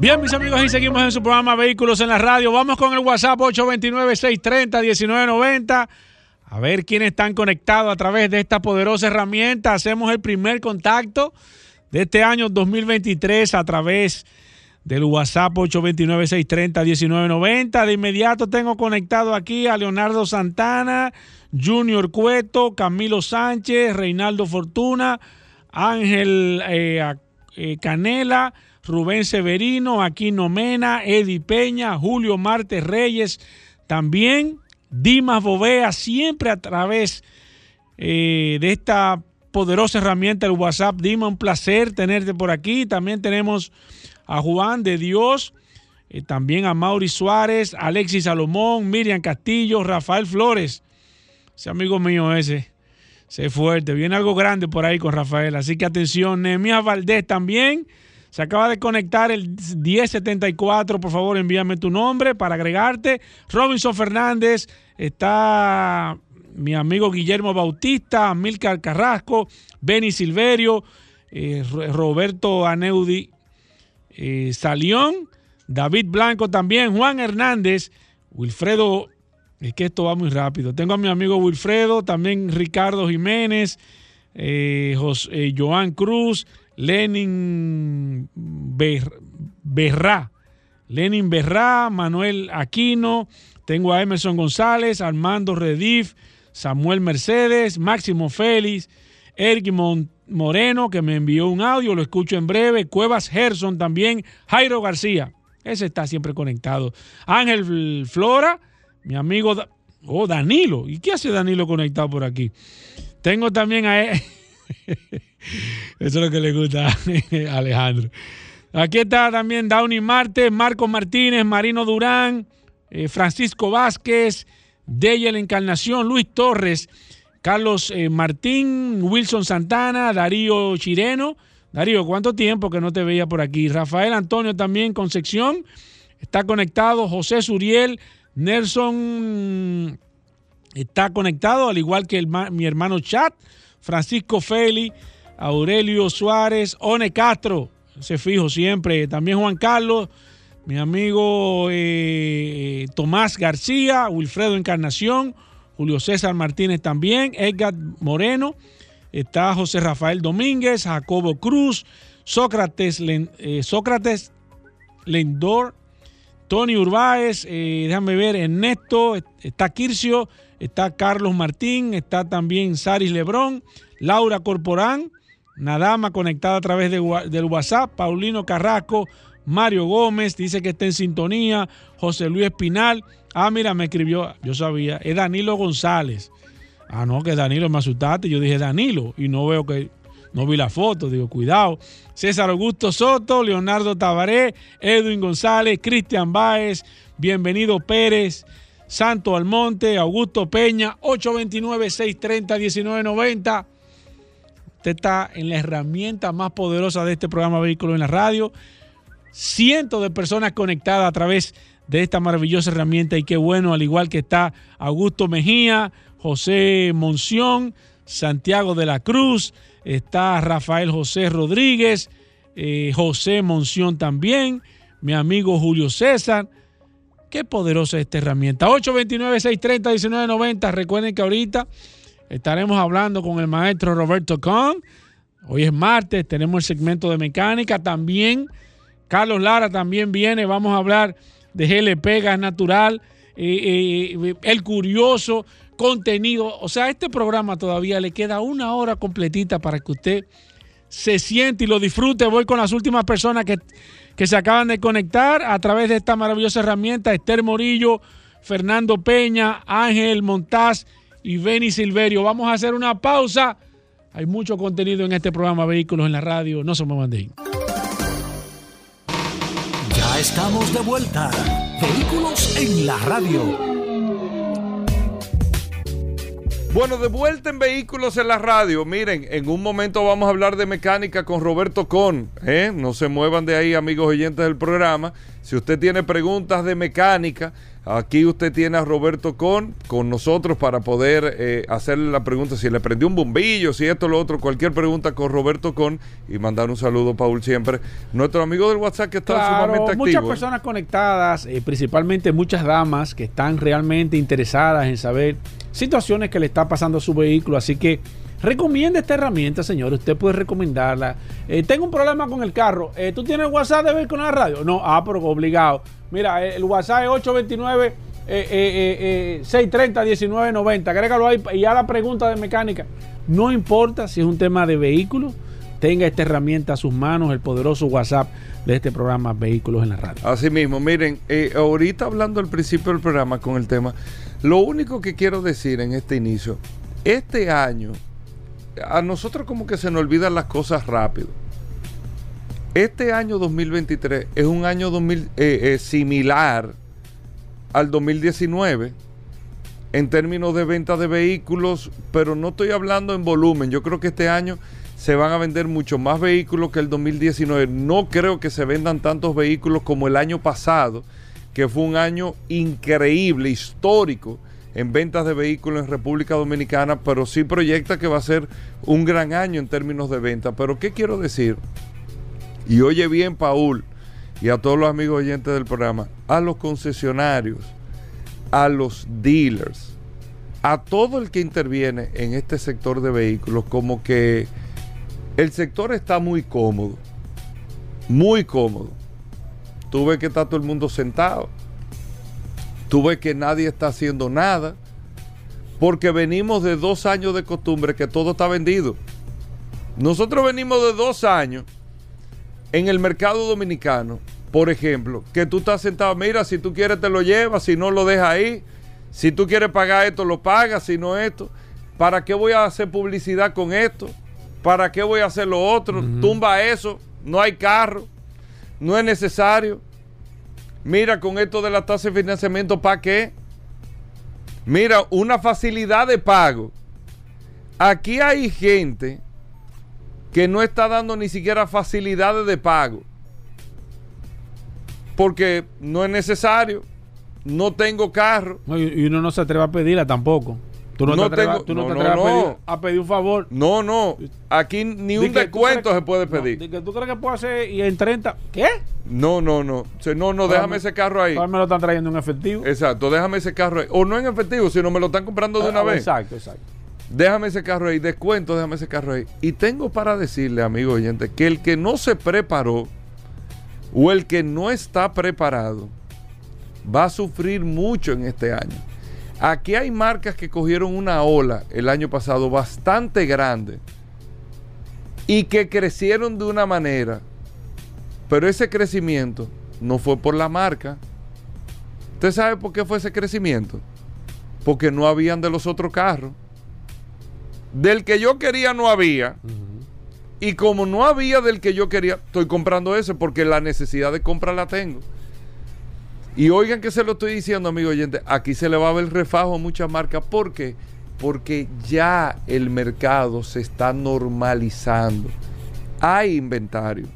Bien, mis amigos, y seguimos en su programa Vehículos en la Radio. Vamos con el WhatsApp 829-630-1990. A ver quiénes están conectados a través de esta poderosa herramienta. Hacemos el primer contacto de este año 2023 a través del WhatsApp 829-630-1990. De inmediato tengo conectado aquí a Leonardo Santana, Junior Cueto, Camilo Sánchez, Reinaldo Fortuna, Ángel eh, eh, Canela. Rubén Severino, Aquino Mena, Eddie Peña, Julio Martes Reyes, también Dimas Bovea, siempre a través eh, de esta poderosa herramienta, el WhatsApp. Dima, un placer tenerte por aquí. También tenemos a Juan de Dios, eh, también a Mauri Suárez, Alexis Salomón, Miriam Castillo, Rafael Flores. Ese amigo mío ese, se fuerte. Viene algo grande por ahí con Rafael. Así que atención, Nehemías Valdés también. Se acaba de conectar el 1074. Por favor, envíame tu nombre para agregarte. Robinson Fernández. Está mi amigo Guillermo Bautista, Milcar Carrasco, Benny Silverio. eh, Roberto Aneudi eh, Salión, David Blanco también, Juan Hernández, Wilfredo, es que esto va muy rápido. Tengo a mi amigo Wilfredo, también Ricardo Jiménez, eh, Joan Cruz, Lenin Berrá, Lenin Berrá, Manuel Aquino, tengo a Emerson González, Armando Redif, Samuel Mercedes, Máximo Félix, Eric Moreno, que me envió un audio, lo escucho en breve, Cuevas Gerson también, Jairo García, ese está siempre conectado, Ángel Flora, mi amigo, oh, Danilo, ¿y qué hace Danilo conectado por aquí? Tengo también a... (laughs) Eso es lo que le gusta a (laughs) Alejandro. Aquí está también Downey Marte, Marco Martínez, Marino Durán, eh, Francisco Vázquez, Deyel Encarnación, Luis Torres, Carlos eh, Martín, Wilson Santana, Darío Chireno. Darío, ¿cuánto tiempo que no te veía por aquí? Rafael Antonio también, Concepción. Está conectado. José Suriel, Nelson está conectado, al igual que mi hermano Chat. Francisco Feli, Aurelio Suárez, One Castro, se fijo siempre. También Juan Carlos, mi amigo eh, Tomás García, Wilfredo Encarnación, Julio César Martínez también, Edgar Moreno, está José Rafael Domínguez, Jacobo Cruz, Sócrates, eh, Lendor, Tony Urbáez, eh, déjame ver, Ernesto, está Kircio, está Carlos Martín, está también Saris Lebrón, Laura Corporán, Nadama conectada a través del WhatsApp, Paulino Carrasco, Mario Gómez dice que está en sintonía. José Luis Espinal. Ah, mira, me escribió, yo sabía, es Danilo González. Ah, no, que Danilo me asustaste. Yo dije Danilo y no veo que, no vi la foto. Digo, cuidado. César Augusto Soto, Leonardo Tabaré, Edwin González, Cristian Báez, Bienvenido Pérez, Santo Almonte, Augusto Peña, 829-630-1990. Usted está en la herramienta más poderosa de este programa Vehículo en la Radio cientos de personas conectadas a través de esta maravillosa herramienta y qué bueno, al igual que está Augusto Mejía, José Monción, Santiago de la Cruz, está Rafael José Rodríguez, eh, José Monción también, mi amigo Julio César. Qué poderosa esta herramienta. 829-630-1990. Recuerden que ahorita estaremos hablando con el maestro Roberto Con. Hoy es martes, tenemos el segmento de mecánica. También Carlos Lara también viene. Vamos a hablar de GLP, gas natural, eh, eh, el curioso contenido. O sea, este programa todavía le queda una hora completita para que usted se siente y lo disfrute. Voy con las últimas personas que, que se acaban de conectar a través de esta maravillosa herramienta. Esther Morillo, Fernando Peña, Ángel Montaz y Benny Silverio. Vamos a hacer una pausa. Hay mucho contenido en este programa Vehículos en la Radio. No se muevan de ahí estamos de vuelta. Vehículos en la radio. Bueno, de vuelta en Vehículos en la Radio. Miren, en un momento vamos a hablar de mecánica con Roberto Con. ¿eh? No se muevan de ahí, amigos oyentes del programa. Si usted tiene preguntas de mecánica, aquí usted tiene a Roberto Con con nosotros para poder eh, hacerle la pregunta si le prendió un bombillo, si esto, lo otro, cualquier pregunta con Roberto Con y mandar un saludo, Paul, siempre. Nuestro amigo del WhatsApp que está sumamente activo. Muchas personas conectadas, eh, principalmente muchas damas que están realmente interesadas en saber situaciones que le está pasando a su vehículo, así que Recomienda esta herramienta, señor. Usted puede recomendarla. Eh, tengo un problema con el carro. Eh, ¿Tú tienes WhatsApp de vehículo en la radio? No, ah, pero obligado. Mira, eh, el WhatsApp es 829 630 1990. Agrégalo ahí y a la pregunta de mecánica. No importa si es un tema de vehículo, tenga esta herramienta a sus manos, el poderoso WhatsApp de este programa Vehículos en la Radio. Así mismo, miren, ahorita hablando al principio del programa con el tema, lo único que quiero decir en este inicio, este año a nosotros como que se nos olvidan las cosas rápido. Este año 2023 es un año 2000, eh, eh, similar al 2019 en términos de venta de vehículos, pero no estoy hablando en volumen. Yo creo que este año se van a vender mucho más vehículos que el 2019. No creo que se vendan tantos vehículos como el año pasado, que fue un año increíble, histórico en ventas de vehículos en República Dominicana, pero sí proyecta que va a ser un gran año en términos de ventas. Pero ¿qué quiero decir? Y oye bien, Paul, y a todos los amigos oyentes del programa, a los concesionarios, a los dealers, a todo el que interviene en este sector de vehículos, como que el sector está muy cómodo, muy cómodo. Tuve que estar todo el mundo sentado Tú ves que nadie está haciendo nada porque venimos de dos años de costumbre que todo está vendido. Nosotros venimos de dos años en el mercado dominicano, por ejemplo, que tú estás sentado, mira, si tú quieres te lo llevas, si no lo dejas ahí, si tú quieres pagar esto, lo pagas, si no esto. ¿Para qué voy a hacer publicidad con esto? ¿Para qué voy a hacer lo otro? Tumba eso, no hay carro, no es necesario. Mira, con esto de la tasa de financiamiento, ¿para qué? Mira, una facilidad de pago. Aquí hay gente que no está dando ni siquiera facilidades de pago. Porque no es necesario. No tengo carro. y uno no se atreve a pedirla tampoco. Tú no, te atreves, tú no, te atreves a, pedir, un favor. No, no. Aquí ni un descuento se puede pedir. que ¿Tú crees que puedo hacer y en 30? ¿Qué? No, no, no. no, no, déjame ese carro ahí. me lo están trayendo en efectivo. Exacto, déjame ese carro ahí. O no en efectivo, sino me lo están comprando de ah, una vez. Exacto, exacto. Déjame ese carro ahí, descuento, déjame ese carro ahí. Y tengo para decirle, amigo oyente, que el que no se preparó o el que no está preparado va a sufrir mucho en este año. Aquí hay marcas que cogieron una ola el año pasado bastante grande y que crecieron de una manera, pero ese crecimiento no fue por la marca. ¿Usted sabe por qué fue ese crecimiento? Porque no habían de los otros carros. Del que yo quería no había. Y como no había del que yo quería, estoy comprando ese porque la necesidad de compra la tengo. Y oigan que se lo estoy diciendo, amigo oyente, aquí se le va a ver refajo a muchas marcas. ¿Por qué? Porque ya el mercado se está normalizando. Hay inventario.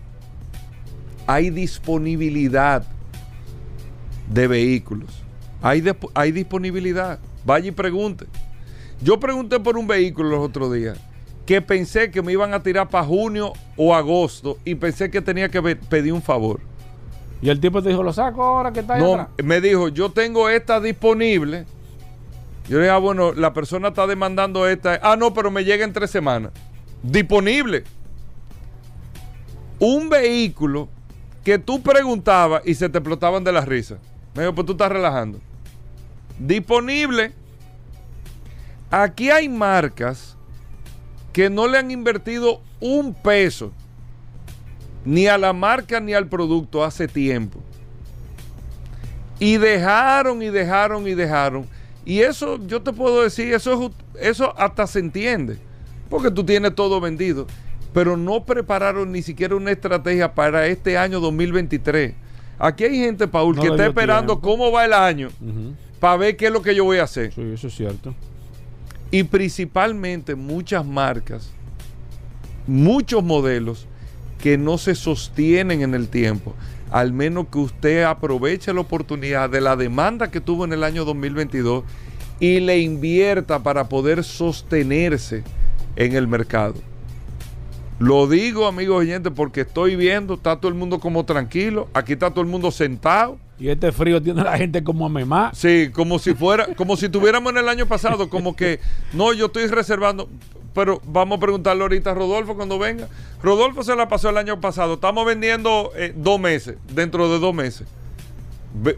Hay disponibilidad de vehículos. Hay, disponibilidad. Vaya y pregunte. Yo pregunté por un vehículo los otros días que pensé que me iban a tirar para junio o agosto y pensé que tenía que pedir un favor. Y el tipo te dijo, lo saco ahora que está ahí No, me dijo, yo tengo esta disponible. Yo le dije, ah, bueno, la persona está demandando esta. Ah, no, pero me llega en tres semanas. Disponible. Un vehículo que tú preguntabas y se te explotaban de la risa. Me dijo, pues tú estás relajando. Disponible. Aquí hay marcas que no le han invertido un peso ni a la marca ni al producto hace tiempo. Y dejaron y dejaron y dejaron. Y eso yo te puedo decir, eso, eso hasta se entiende, porque tú tienes todo vendido. Pero no prepararon ni siquiera una estrategia para este año 2023. Aquí hay gente, Paul, que está esperando cómo va el año para ver qué es lo que yo voy a hacer. Sí, eso es cierto. Y principalmente muchas marcas, muchos modelos que no se sostienen en el tiempo. Al menos que usted aproveche la oportunidad de la demanda que tuvo en el año 2022 y le invierta para poder sostenerse en el mercado. Lo digo, amigos oyentes, porque estoy viendo, está todo el mundo como tranquilo, aquí está todo el mundo sentado. Y este frío tiene a la gente como a memá. Sí, como si fuera, como si tuviéramos en el año pasado, como que, no, yo estoy reservando pero vamos a preguntarle ahorita a Rodolfo cuando venga. Rodolfo se la pasó el año pasado. Estamos vendiendo eh, dos meses, dentro de dos meses.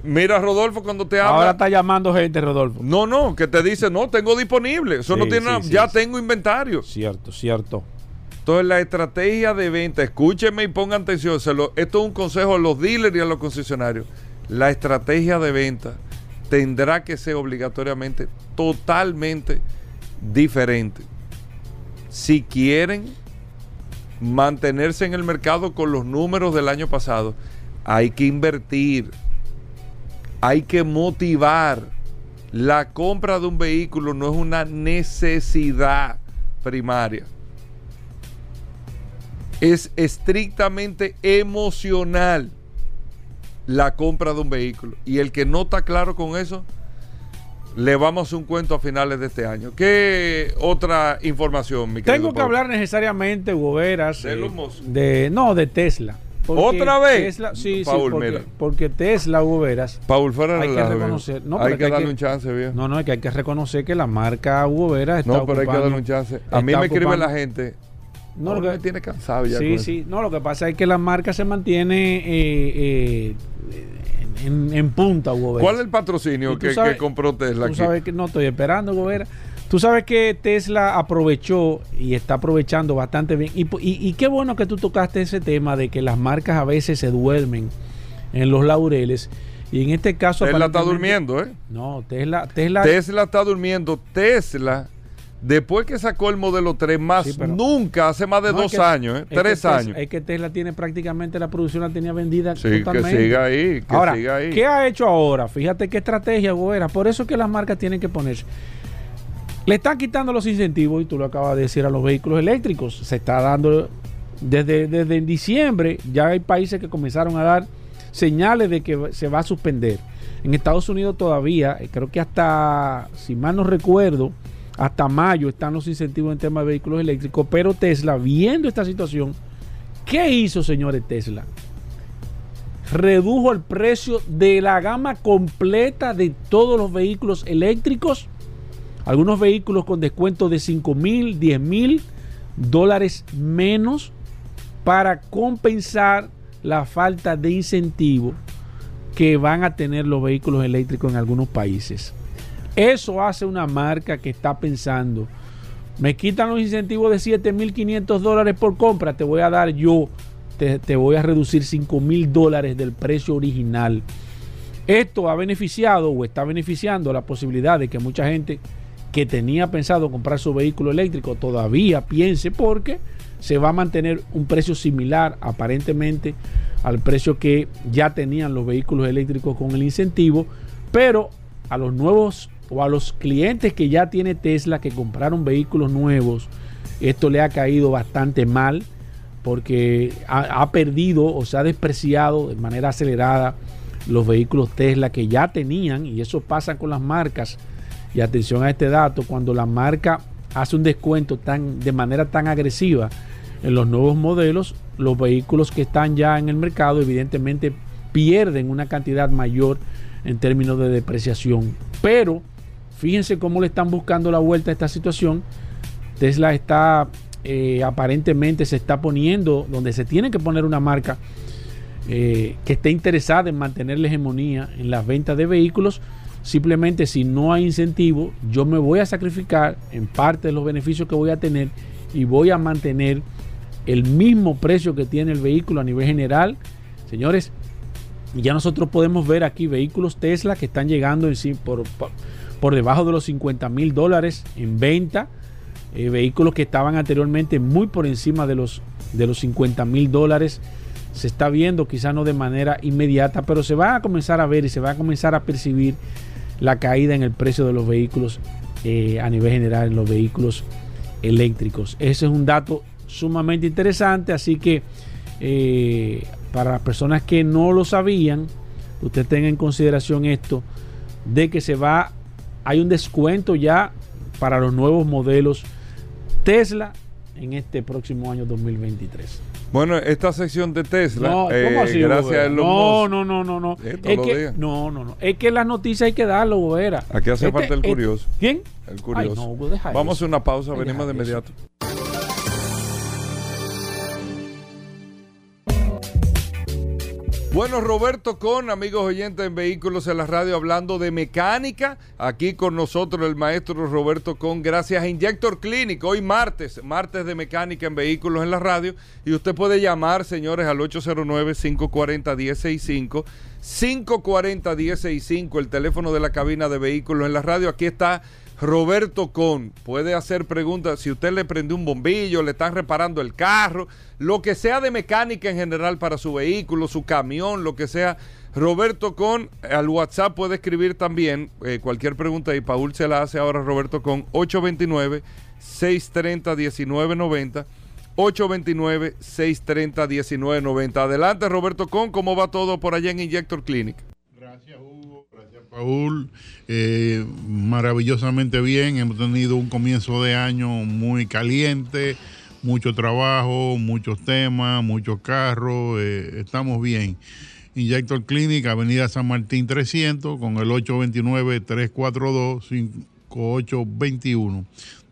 mira, Rodolfo, cuando te habla. Ahora está llamando gente, Rodolfo. No, no, que te dice, no, tengo disponible. Eso no tiene nada. ya tengo inventario. Cierto, cierto. Entonces, la estrategia de venta, escúchenme y pongan atención. esto es un consejo a los dealers y a los concesionarios. La estrategia de venta tendrá que ser obligatoriamente totalmente diferente si quieren mantenerse en el mercado con los números del año pasado, hay que invertir, hay que motivar. La compra de un vehículo no es una necesidad primaria. Es estrictamente emocional la compra de un vehículo. Y el que no está claro con eso, le vamos a hacer un cuento a finales de este año. ¿Qué otra información, mi Tengo que Pablo? hablar necesariamente, Hugo Veras, ¿De eh, de no, de Tesla. ¿Otra vez? Tesla- sí, Paul, sí, porque, mira. porque Tesla, Hugo Veras, Paul, fuera Hay que reconocer- no, hay que hay darle que- un chance, viejo. no, no, es que hay que reconocer que la marca Hugo Veras está No, pero hay que darle un chance. A mí me escribe la gente. No, lo que- me tiene cansado ya. Sí, eso. sí. No, lo que pasa es que la marca se mantiene eh, eh, en, en punta, Hugo Veras. ¿Cuál es el patrocinio que, sabes- que compró Tesla Tú aquí? sabes que no estoy esperando, Hugo Veras. Tú sabes que Tesla aprovechó y está aprovechando bastante bien. Y, y- y qué bueno que tú tocaste ese tema de que las marcas a veces se duermen en los laureles. Y en este caso. Tesla está durmiendo, ¿eh? No, Tesla. Tesla, Tesla está durmiendo. Tesla, después que sacó el modelo 3, más Sí, nunca, hace más de No, es dos que- años, ¿eh? es que tres Tesla- años. Es que Tesla tiene prácticamente la producción, la tenía vendida Sí, que totalmente. siga ahí, que ahora, siga ahí. ¿qué ha hecho ahora? Fíjate qué estrategia, Goera. Por eso es que las marcas tienen que ponerse. Le están quitando los incentivos, y tú lo acabas de decir, a los vehículos eléctricos. Se está dando desde, desde en diciembre, ya hay países que comenzaron a dar señales de que se va a suspender. En Estados Unidos todavía, eh, creo que hasta, si mal no recuerdo, hasta mayo están los incentivos en tema de vehículos eléctricos, pero Tesla, viendo esta situación, ¿qué hizo, señores Tesla? Redujo el precio de la gama completa de todos los vehículos eléctricos. Algunos vehículos con descuento de 5 mil, 10 mil dólares menos para compensar la falta de incentivo que van a tener los vehículos eléctricos en algunos países. Eso hace una marca que está pensando, me quitan los incentivos de 7.500 dólares por compra, te voy a dar yo, te, te voy a reducir 5.000 dólares del precio original. Esto ha beneficiado o está beneficiando la posibilidad de que mucha gente que tenía pensado comprar su vehículo eléctrico todavía piense porque se va a mantener un precio similar aparentemente al precio que ya tenían los vehículos eléctricos con el incentivo, pero a los nuevos o a los clientes que ya tiene Tesla que compraron vehículos nuevos, esto le ha caído bastante mal porque ha, perdido o se ha despreciado de manera acelerada los vehículos Tesla que ya tenían y eso pasa con las marcas. Y atención a este dato cuando la marca hace un descuento tan de manera tan agresiva en los nuevos modelos los vehículos que están ya en el mercado evidentemente pierden una cantidad mayor en términos de depreciación. Pero fíjense cómo le están buscando la vuelta a esta situación Tesla está eh, aparentemente se está poniendo donde se tiene que poner una marca eh, que esté interesada en mantener la hegemonía en las ventas de vehículos. Simplemente si no hay incentivo, yo me voy a sacrificar en parte de los beneficios que voy a tener y voy a mantener el mismo precio que tiene el vehículo a nivel general. Señores, ya nosotros podemos ver aquí vehículos Tesla que están llegando en sí por, por, por debajo de los 50 mil dólares en venta. Eh, vehículos que estaban anteriormente muy por encima de los, de los 50 mil dólares se está viendo, quizá no de manera inmediata, pero se va a comenzar a ver y se va a comenzar a percibir la caída en el precio de los vehículos eh, a nivel general, en los vehículos eléctricos. Ese es un dato sumamente interesante, así que eh, para las personas que no lo sabían, usted tenga en consideración esto, de que se va, hay un descuento ya para los nuevos modelos Tesla en este próximo año 2023. Bueno, esta sección de Tesla, No, ¿cómo eh, así, gracias a Elon no, Musk, no, no, no, no. Es que, días. no, no, no. Es que las noticias hay que darlo, Gobera. Aquí hace falta el curioso. ¿Quién? El curioso. Ay, no, Hugo, deja Vamos a eso. una pausa, venimos de eso. Bueno, Roberto Con, amigos oyentes en Vehículos en la Radio, hablando de mecánica. Aquí con nosotros el maestro Roberto Con, gracias a Injector Clinic. Hoy martes, martes de mecánica en Vehículos en la Radio. Y usted puede llamar, señores, al 809-540-1065. 540-1065, el teléfono de la cabina de Vehículos en la Radio. Aquí está Roberto Con puede hacer preguntas. Si usted le prendió un bombillo, le están reparando el carro, lo que sea de mecánica en general para su vehículo, su camión, lo que sea. Roberto Con al WhatsApp puede escribir también eh, cualquier pregunta y Paul se la hace ahora Roberto Con 829-630-1990. 829-630-1990. Adelante, Roberto Con, ¿cómo va todo por allá en Injector Clinic? Paul, eh, maravillosamente bien. Hemos tenido un comienzo de año muy caliente, mucho trabajo, muchos temas, muchos carros. eh, estamos bien. Injector Clinic, Avenida San Martín 300, con el 829-342-5821,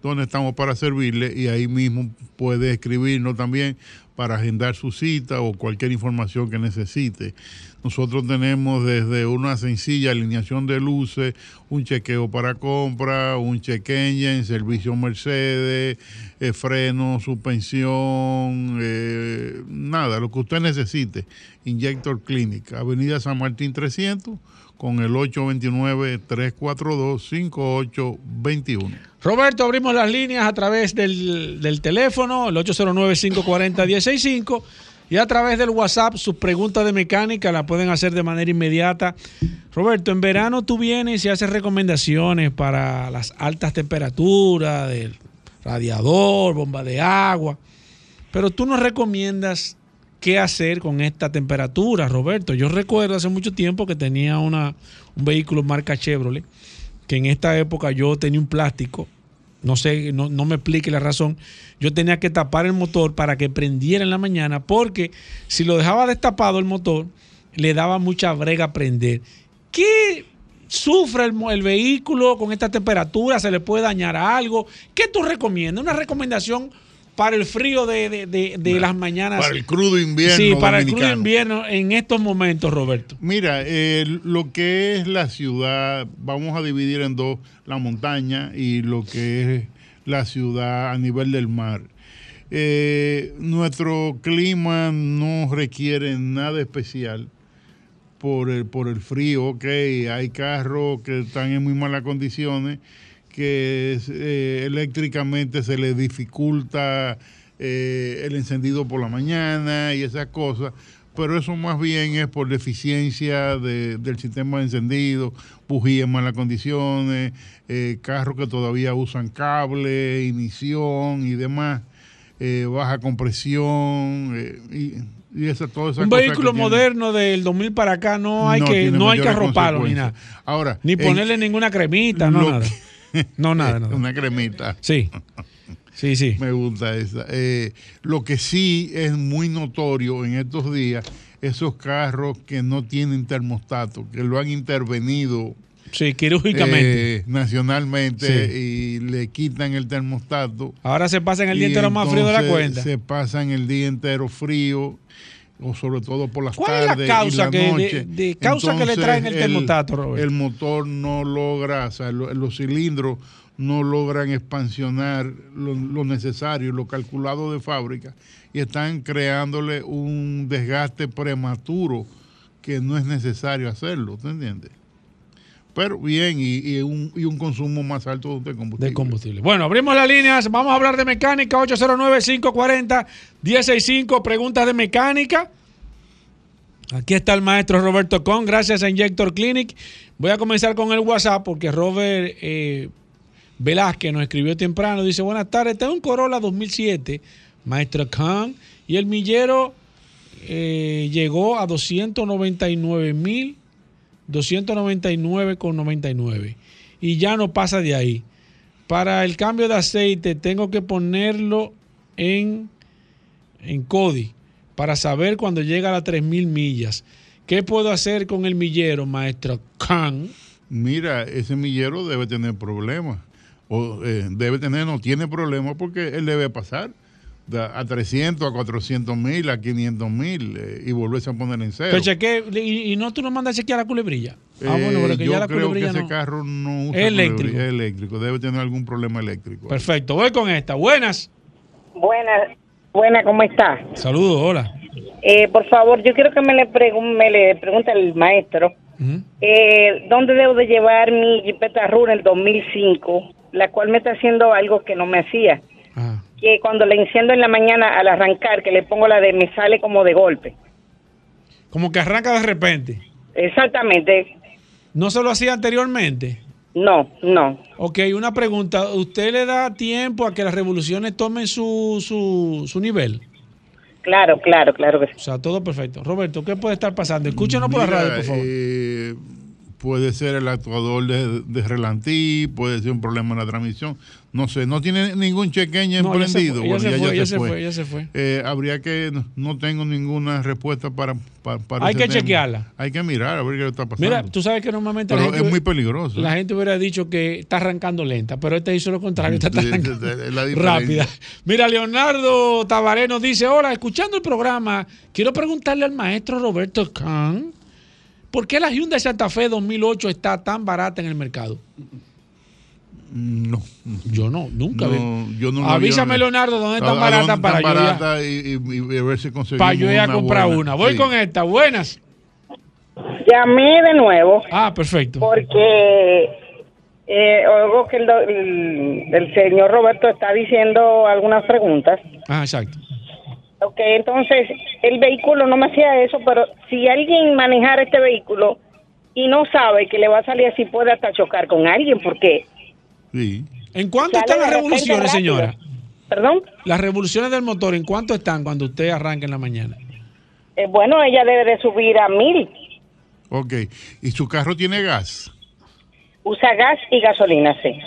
donde estamos para servirle y ahí mismo puede escribirnos también para agendar su cita o cualquier información que necesite. Nosotros tenemos desde una sencilla alineación de luces, un chequeo para compra, un check engine, servicio Mercedes, eh, freno, suspensión, eh, nada, lo que usted necesite. Injector Clinic, Avenida San Martín 300, con el 829-342-5821. Roberto, abrimos las líneas a través del, del teléfono, el 809-540-165, y a través del WhatsApp, sus preguntas de mecánica las pueden hacer de manera inmediata. Roberto, en verano tú vienes y haces recomendaciones para las altas temperaturas del radiador, bomba de agua, pero tú nos recomiendas qué hacer con esta temperatura, Roberto. Yo recuerdo hace mucho tiempo que tenía un vehículo marca Chevrolet, que en esta época yo tenía un plástico, no sé, no, no me explique la razón, yo tenía que tapar el motor para que prendiera en la mañana, porque si lo dejaba destapado el motor, le daba mucha brega a prender. ¿Qué sufre el, el vehículo con esta temperatura? ¿Se le puede dañar algo? ¿Qué tú recomiendas? Una recomendación para el frío de, de- de- de las mañanas. Para el crudo invierno. Sí, para el crudo invierno en estos momentos, Roberto. Mira, eh, lo que es la ciudad, vamos a dividir en dos, la montaña y lo que es la ciudad a nivel del mar. Eh, nuestro clima no requiere nada especial por el, por el frío, ok, hay carros que están en muy malas condiciones, que eh, eléctricamente se les dificulta eh, el encendido por la mañana y esas cosas, pero eso más bien es por deficiencia de- del sistema de encendido, bujías en malas condiciones, eh, carros que todavía usan cable, ignición y demás, eh, baja compresión eh, y, y esa, todas esas Un vehículo moderno del 2000 para acá no hay que tiene no hay que arroparlo ni nada. Ahora, Ni ponerle ninguna cremita, no nada. que- (laughs) No, nada, nada. Una cremita. Sí. Sí, sí. Me gusta esa. Eh, lo que sí es muy notorio en estos días, esos carros que no tienen termostato, que lo han intervenido Sí, quirúrgicamente. eh, nacionalmente Sí. y le quitan el termostato. Ahora se pasan el día entero más frío de la cuenta. Se pasan el día entero frío, sobre todo por las ¿Cuál es la tardes. causa y la que- noche. de causa que le traen el termostato, Roberto? El motor no logra, o sea, lo- los cilindros no logran expansionar lo, lo necesario, lo calculado de fábrica, y están creándole un desgaste prematuro que no es necesario hacerlo, ¿te entiendes? Pero bien, y, un, consumo más alto de combustible. de combustible. Bueno, abrimos las líneas. Vamos a hablar de mecánica. 809-540-165. Preguntas de mecánica. Aquí está el maestro Roberto Con. Gracias a Injector Clinic. Voy a comenzar con el WhatsApp porque Robert eh, Velázquez nos escribió temprano. Dice: Buenas tardes. Tengo un Corolla 2007, maestro Con. Y el millero eh, llegó a 299 mil 299,99 y ya no pasa de ahí. Para el cambio de aceite tengo que ponerlo en, en CODI para saber cuando llega a las 3.000 millas. ¿Qué puedo hacer con el millero, maestro Khan? Mira, ese millero debe tener problemas. O eh, debe tener, no tiene problemas porque él debe pasar a 300, a 400 mil, a 500 mil eh, y volverse a poner en cero. Pero y, y no tú no mandas a chequear la culebrilla. Ah, Eh, bueno, pero que yo ya la creo que ese no. carro no usa Es eléctrico. culebrilla, es eléctrico. Debe tener algún problema eléctrico. Perfecto, voy con esta. Buenas. Buena, buena, ¿cómo está? Saludos, hola. Eh, por favor, yo quiero que me le, pregun- me le pregunte al maestro, eh, ¿dónde debo de llevar mi Jeepeta Runner 2005, la cual me está haciendo algo que no me hacía? Ah. Que cuando la enciendo en la mañana al arrancar, que le pongo la de me sale como de golpe. Como que arranca de repente. Exactamente. ¿No se lo hacía anteriormente? No, no. Ok, una pregunta. ¿Usted le da tiempo a que las revoluciones tomen su, su, su nivel? Claro, claro, claro que sí. O sea, todo perfecto. Roberto, ¿qué puede estar pasando? Escúchenos por la radio, por favor. eh, puede ser el actuador de, de relantí, puede ser un problema en la transmisión. No sé, no tiene ningún chequeño No, se emprendido. fue, Bueno, se ya- fue, ya se fue. se. Eh, habría que, no, no tengo ninguna respuesta para, para, para Hay ese que tema. chequearla. Hay que mirar a ver qué está pasando. Mira, tú sabes que normalmente Pero la gente, es muy peligroso. la gente hubiera dicho que está arrancando lenta, pero este hizo lo contrario, está arrancando la rápida. Mira, Leonardo Tabaré nos dice, hola, escuchando el programa, quiero preguntarle al maestro Roberto Kahn, ¿por qué la Hyundai Santa Fe 2008 está tan barata en el mercado? No. Yo no, nunca No, vi. yo no Avísame, vi. Leonardo, dónde ¿A- están a baratas para están yo, ya- baratas y, y- y a ver si conseguimos para yo ir a comprar buena. una. Voy Sí. con esta, buenas. Llamé de nuevo Ah, perfecto. porque eh, oigo que el, do- el- el señor Roberto está diciendo algunas preguntas. Ah, exacto. Ok, entonces el vehículo no me hacía eso, pero si alguien manejara este vehículo y no sabe que le va a salir así, puede hasta chocar con alguien, porque Sí. ¿En cuánto están las revoluciones, señora? Perdón. Las revoluciones del motor, ¿en cuánto están cuando usted arranca en la mañana? Eh, bueno, ella debe de subir a mil. Ok. ¿Y su carro tiene gas? Usa gas y gasolina, sí.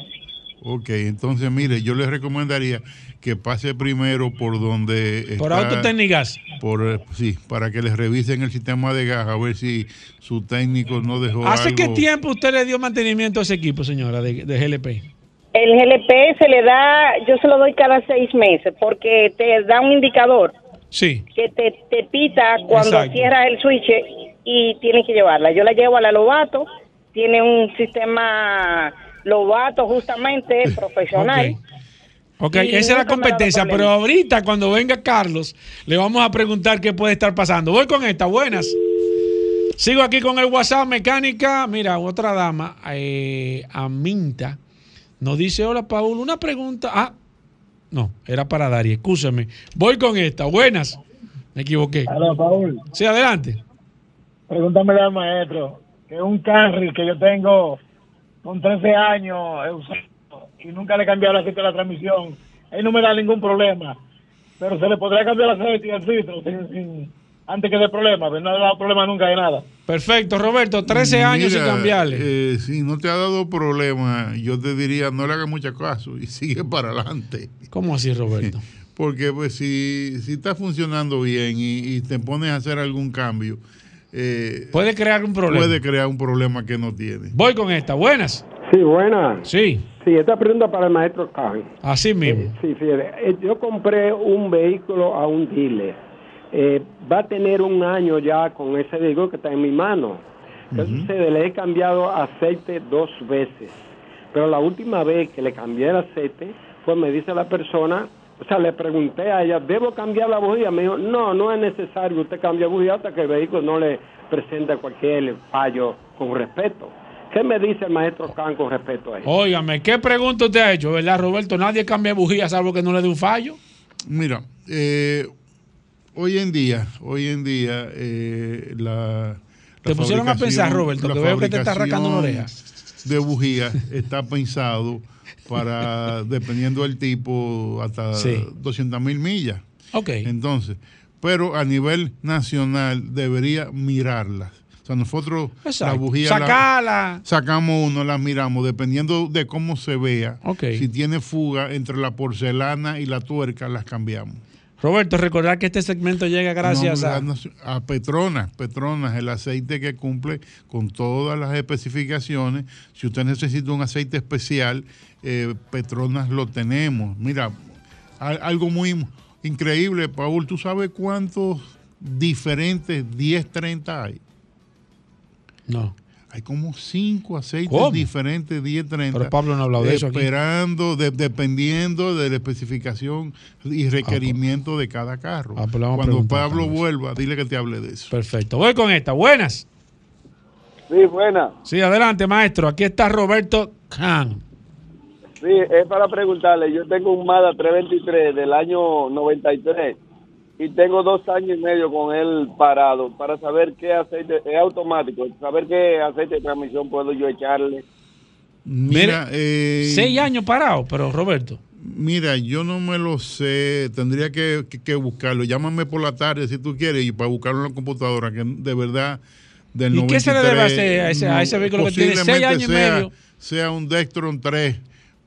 Ok, entonces mire, yo le recomendaría que pase primero por donde Por está- autotécnicas. por eh, sí, para que les revisen el sistema de gas a ver si su técnico no dejó ¿Hace algo. qué tiempo usted le dio mantenimiento a ese equipo, señora, de, de GLP? El GLP se le da, yo se lo doy cada seis meses porque te da un indicador Sí. que te, te pita cuando Exacto. cierras el switch y tienes que llevarla. Yo la llevo a la Lobato, tiene un sistema Lobato justamente profesional. Ok, Y esa es la competencia, pero ahorita cuando venga Carlos, le vamos a preguntar qué puede estar pasando. Voy con esta, buenas. Sigo aquí con el WhatsApp mecánica. Mira, otra dama, eh, Aminta, nos dice, hola Paul, una pregunta. Ah, no, era para Dari, escúchame. Voy con esta, buenas. Me equivoqué. Hola, Paul. Sí, adelante. Pregúntame al maestro que un Camry que yo tengo con 13 años he usado y nunca le he cambiado el aceite de la transmisión. Ahí no me da ningún problema. Pero se le podría cambiar el aceite y el filtro sin, sin- antes que dé problema. Pero no ha dado problema nunca de nada. Perfecto, Roberto, 13 años sin cambiarle. eh, si no te ha dado problema, yo te diría no le hagas mucho caso y (laughs) sigue para adelante. ¿Cómo así, Roberto? (laughs) Porque pues si, si está funcionando bien y, y te pones a hacer algún cambio, eh, Puede crear un problema. puede crear un problema que no tiene. Voy con esta, buenas. Sí, buena. Sí, Sí, esta pregunta para el maestro Khan. así mismo. Sí, fíjate, eh, yo compré un vehículo a un dealer. Eh, va a tener un año ya con ese vehículo que está en mi mano. ¿Qué sucede? Le he cambiado aceite dos veces. Pero la última vez que le cambié el aceite, pues me dice la persona, o sea, le pregunté a ella, ¿debo cambiar la bujía? Me dijo, no, no es necesario que usted cambie bujía hasta que el vehículo no le presente cualquier fallo con respeto. ¿Qué me dice el maestro Khan con respecto a eso? Óigame, ¿qué pregunta usted ha hecho, verdad, Roberto? Nadie cambia bujía salvo que no le dé un fallo. Mira, eh, hoy en día, hoy en día, eh, la, Te pusieron a pensar, Roberto, que veo que te está arrancando una oreja. De bujía está pensado para, (laughs) dependiendo del tipo, hasta Sí. 200 mil millas. Ok. Entonces, pero a nivel nacional debería mirarlas. O sea, nosotros Exacto. la bujía la- Sacala. sacamos uno, las miramos, dependiendo de cómo se vea. Si tiene fuga entre la porcelana y la tuerca, las cambiamos. Roberto, recordar que este segmento llega gracias No, a... a, a Petronas. Petronas, el aceite que cumple con todas las especificaciones. Si usted necesita un aceite especial, eh, Petronas lo tenemos. Mira, al- algo muy increíble, Paul. ¿Tú sabes cuántos diferentes 1030 hay? No. Hay como cinco aceites ¿Cómo? diferentes 1030. Pero Pablo no ha hablado de eso. Esperando, de- dependiendo de la especificación y requerimiento de cada carro. Ah, pues Cuando Pablo vuelva, dile que te hable de eso. Perfecto. Voy con esta. Buenas. Sí, buena. Sí, adelante, maestro. Aquí está Roberto Khan. Sí, es para preguntarle. Yo tengo un Mazda 323 del año 93 y tengo dos años y medio con él parado para saber qué aceite, es automático, saber qué aceite de transmisión puedo yo echarle. Mira, eh, Seis años parado, pero Roberto. Mira, yo no me lo sé, tendría que, que- que buscarlo. Llámame por la tarde si tú quieres y para buscarlo en la computadora, que de verdad del ¿Y qué se le debe 93, hacer a ese- a ese vehículo que tiene seis años y sea- medio? Sea un Dextron 3,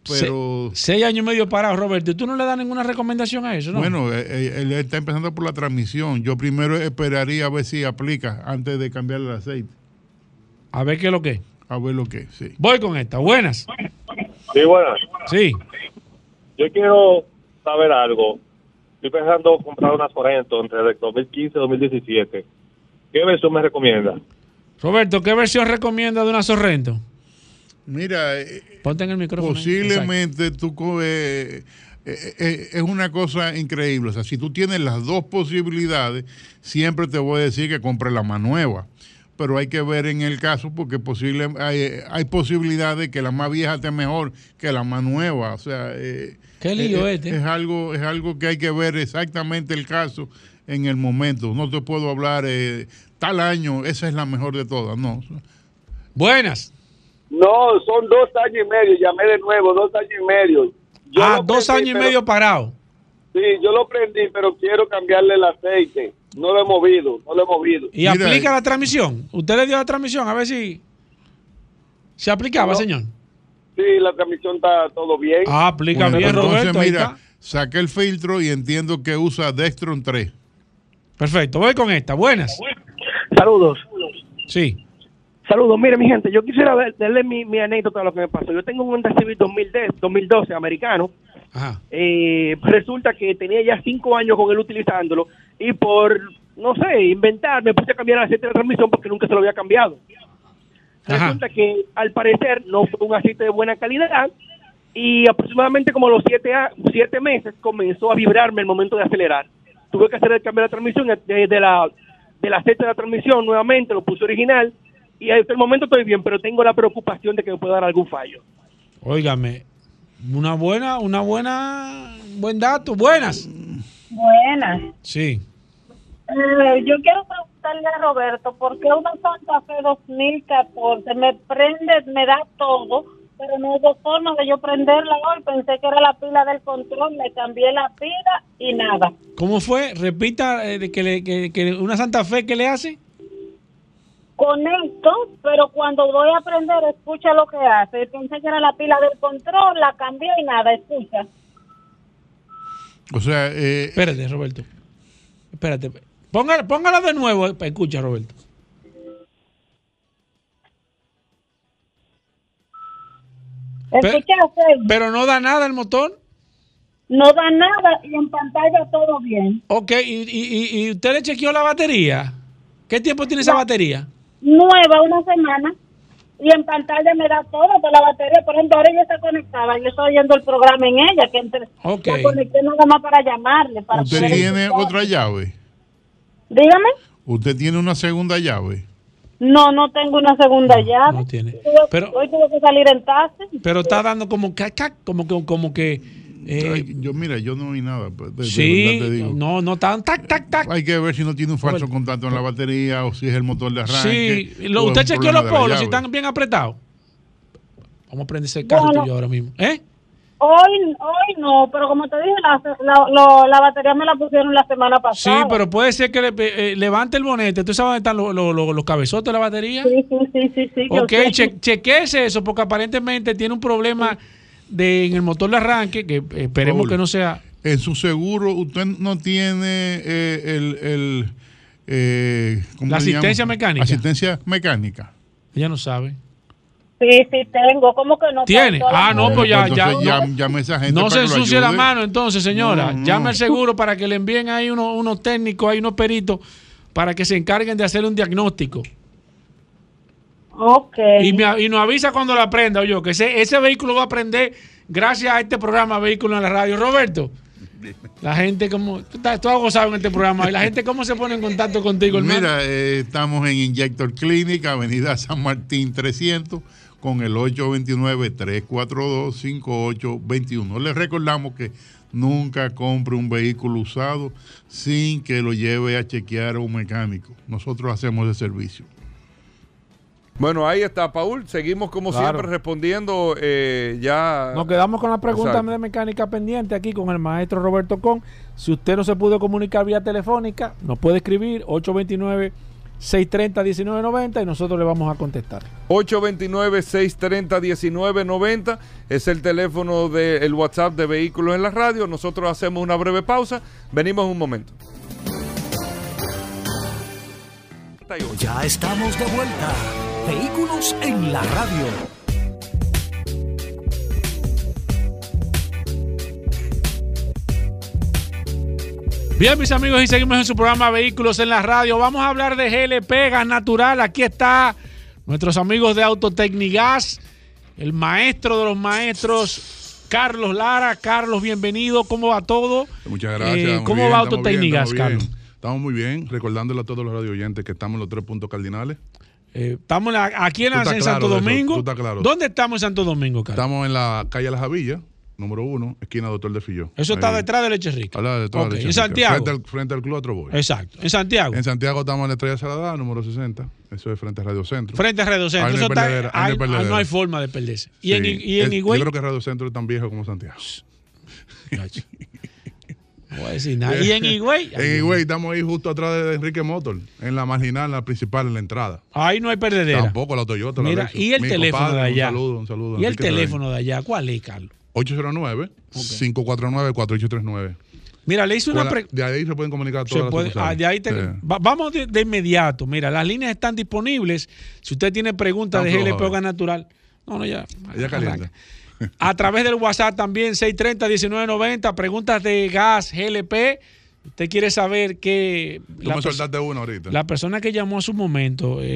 pero... Se- seis años y medio parado, Roberto. ¿Y tú no le das ninguna recomendación a eso, no? Bueno, eh, eh, él está empezando por la transmisión. Yo primero esperaría a ver si aplica antes de cambiar el aceite. A ver qué es lo que. A ver lo que sí. Voy con esta. Buenas. Sí, buenas. Sí. Yo quiero saber algo. Estoy pensando comprar una Sorento entre el 2015 y 2017. ¿Qué versión me recomienda? Roberto, ¿qué versión recomienda de una Sorrento? Mira, eh, Ponte en el micrófono. posiblemente tú co- eh, eh, eh, es una cosa increíble. O sea, si tú tienes las dos posibilidades, siempre te voy a decir que compre la más nueva. Pero hay que ver en el caso porque posible, hay, hay posibilidades de que la más vieja esté mejor que la más nueva. O sea, eh, Qué lío este. es algo es algo que hay que ver exactamente el caso en el momento. No te puedo hablar eh, tal año, esa es la mejor de todas. No. Buenas. No, son dos años y medio, llamé de nuevo, dos años y medio. Yo ah, lo dos prendí, años y medio parado. Sí, yo lo prendí, pero quiero cambiarle el aceite. No lo he movido, no lo he movido. ¿Y aplica la transmisión? ¿Usted le dio la transmisión? A ver si se aplicaba, No. señor. Sí, la transmisión está todo bien. Ah, aplica Bueno, bien, entonces, Roberto. mira, saqué el filtro y entiendo que usa Dextron 3. Perfecto, voy con esta. Buenas. Saludos. Sí. Saludos, mire mi gente, yo quisiera ver- darle mi, mi anécdota de lo que me pasó. Yo tengo un Honda Civic 2010, 2012 americano. Ajá. Eh, resulta que tenía ya cinco años con él utilizándolo y por, no sé, inventar, me puse a cambiar el aceite de transmisión porque nunca se lo había cambiado. Ajá. Resulta que al parecer no fue un aceite de buena calidad y aproximadamente como los siete, a- siete meses comenzó a vibrarme el momento de acelerar. Tuve que hacer el cambio de la transmisión de, de la, del aceite de la transmisión nuevamente, lo puse original y hasta el momento estoy bien, pero tengo la preocupación de que me pueda dar algún fallo. Óigame, una buena, una buena, buen dato. Buenas. Buenas. Sí. Eh, yo quiero preguntarle a Roberto, ¿por qué una Santa Fe 2014 me prende, me da todo, pero no hubo forma de yo prenderla hoy? Pensé que era la pila del control, le cambié la pila y nada. ¿Cómo fue? Repita eh, de que, le- que- que una Santa Fe, ¿qué le hace? Conecto, pero cuando voy a prender, escucha lo que hace. Pensé que era la pila del control, la cambié y nada, escucha. O sea, eh, Espérate, Roberto. Espérate. Póngala, póngala de nuevo. Escucha, Roberto. Pe- Escuchaste, Pero no da nada el motor. no da nada y en pantalla todo bien. Ok, y, y- y- y usted le chequeó la batería. ¿Qué tiempo tiene esa batería? Nueva una semana y en pantalla me da todo por la batería. Por ejemplo, ahora ella está conectada, yo estoy oyendo el programa en ella, que entre, Ok. la conecté nada más para llamarle. Para usted tiene escuchar. otra llave. Dígame. Usted tiene una segunda llave. No, no tengo una segunda llave. No tiene. Tuve- Pero- hoy tuve que salir en taxi. Pero está dando como cac, como que, como que. Eh, Ay, yo, mira, yo no oí nada. pues, de- sí, te digo. no, no tan tac, tac, tac. Hay que ver si no tiene un falso contacto en la batería o si es el motor de arranque. Sí, lo- usted chequeó los polos, si están bien apretados. Vamos a prender ese carro Bueno. tuyo ahora mismo. ¿Eh? Hoy, hoy no, pero como te dije, la, la, batería me la pusieron la semana Sí, pasada. pero puede ser que le, eh, levante el bonete. ¿Tú sabes dónde están los, los- los- los cabezotes de la batería? Sí, sí, sí, sí. sí Ok, che, chequeese eso porque aparentemente tiene un problema de, en el motor de arranque que esperemos Paul, que no sea... En su seguro, usted no tiene eh, el. el eh, ¿cómo La asistencia mecánica. Asistencia mecánica. Ella no sabe. Sí, sí tengo. ¿Cómo que no? ¿Tiene? Ah, no, pues ya, ya. Llame a esa gente No se ensucie la mano entonces, señora. No, no. Llame al seguro para que le envíen ahí unos, unos técnicos, ahí unos peritos, para que se encarguen de hacer un diagnóstico. Ok. Y, me, y nos avisa cuando la prenda, yo, que ese, ese vehículo va a prender gracias a este programa Vehículo en la Radio. Roberto, la gente como... Tú, tú has gozado en este programa. ¿Y la gente cómo se pone en contacto contigo, hermano? Mira, eh, estamos en Injector Clinic, Avenida San Martín 300, con el 829-342-5821. Les recordamos que nunca compre un vehículo usado sin que lo lleve a chequear a un mecánico. Nosotros hacemos ese servicio. Bueno, ahí está, Paul. Seguimos como Claro. siempre respondiendo eh, ya. Nos quedamos con la pregunta Exacto. de mecánica pendiente aquí con el maestro Roberto Con. Si usted no se pudo comunicar vía telefónica, nos puede escribir 630-1990 y nosotros le vamos a contestar. 829-630-1990 es el teléfono del WhatsApp de Vehículos en la Radio. Nosotros hacemos una breve pausa. Venimos un momento. Ya estamos de vuelta. Vehículos en la Radio. Bien, mis amigos, y seguimos en su programa Vehículos en la Radio. Vamos a hablar de GLP, gas natural. Aquí está nuestros amigos de Autotecnigas, el maestro de los maestros, Carlos Lara. Carlos, bienvenido. ¿Cómo va todo? Muchas gracias. Eh, muy ¿Cómo bien, va Autotecnigas. Carlos? Estamos muy bien, recordándole a todos los radio oyentes que estamos en los tres puntos cardinales. Eh, estamos la- aquí en, la- en Santo Domingo. claro. ¿Dónde estamos en Santo Domingo, Carlos? Estamos en la calle La Javilla, número uno, esquina Doctor de Filló. Eso está Ahí. detrás de Leche Rica. De ¿En Rica. Santiago? Frente al, frente al Club Atroboy. Exacto. ¿En Santiago? En Santiago estamos en la Estrella Salada, número 60. Eso es frente a Radio Centro. Frente a Radio Centro. Ahí no Eso hay está- no hay no hay forma de perderse. ¿Y en, y en Es- Higüey? Yo creo que Radio Centro es tan viejo como Santiago. (laughs) No voy a decir nada. ¿Y en Higüey? En Higüey estamos ahí justo atrás de Enrique Motor, en la marginal, la principal, en la entrada. Ahí no hay perdedera. Tampoco la Toyota. Mira, y el Mi teléfono compadre, de allá. Un saludo, un saludo. ¿Y el teléfono de allá? ¿Cuál es, Carlos? 809-549-4839. Mira, le hice una Bueno, pre- De ahí se pueden comunicar todas puede- las ah, de ahí te- Sí. va- vamos de, de inmediato. Mira, las líneas están disponibles. Si usted tiene preguntas de GLP natural, no, no, ya. Ella calienta. A través del WhatsApp también, 630-1990, preguntas de gas, GLP. Usted quiere saber qué. Tú me soltaste uno ahorita. La persona que llamó a su momento, eh,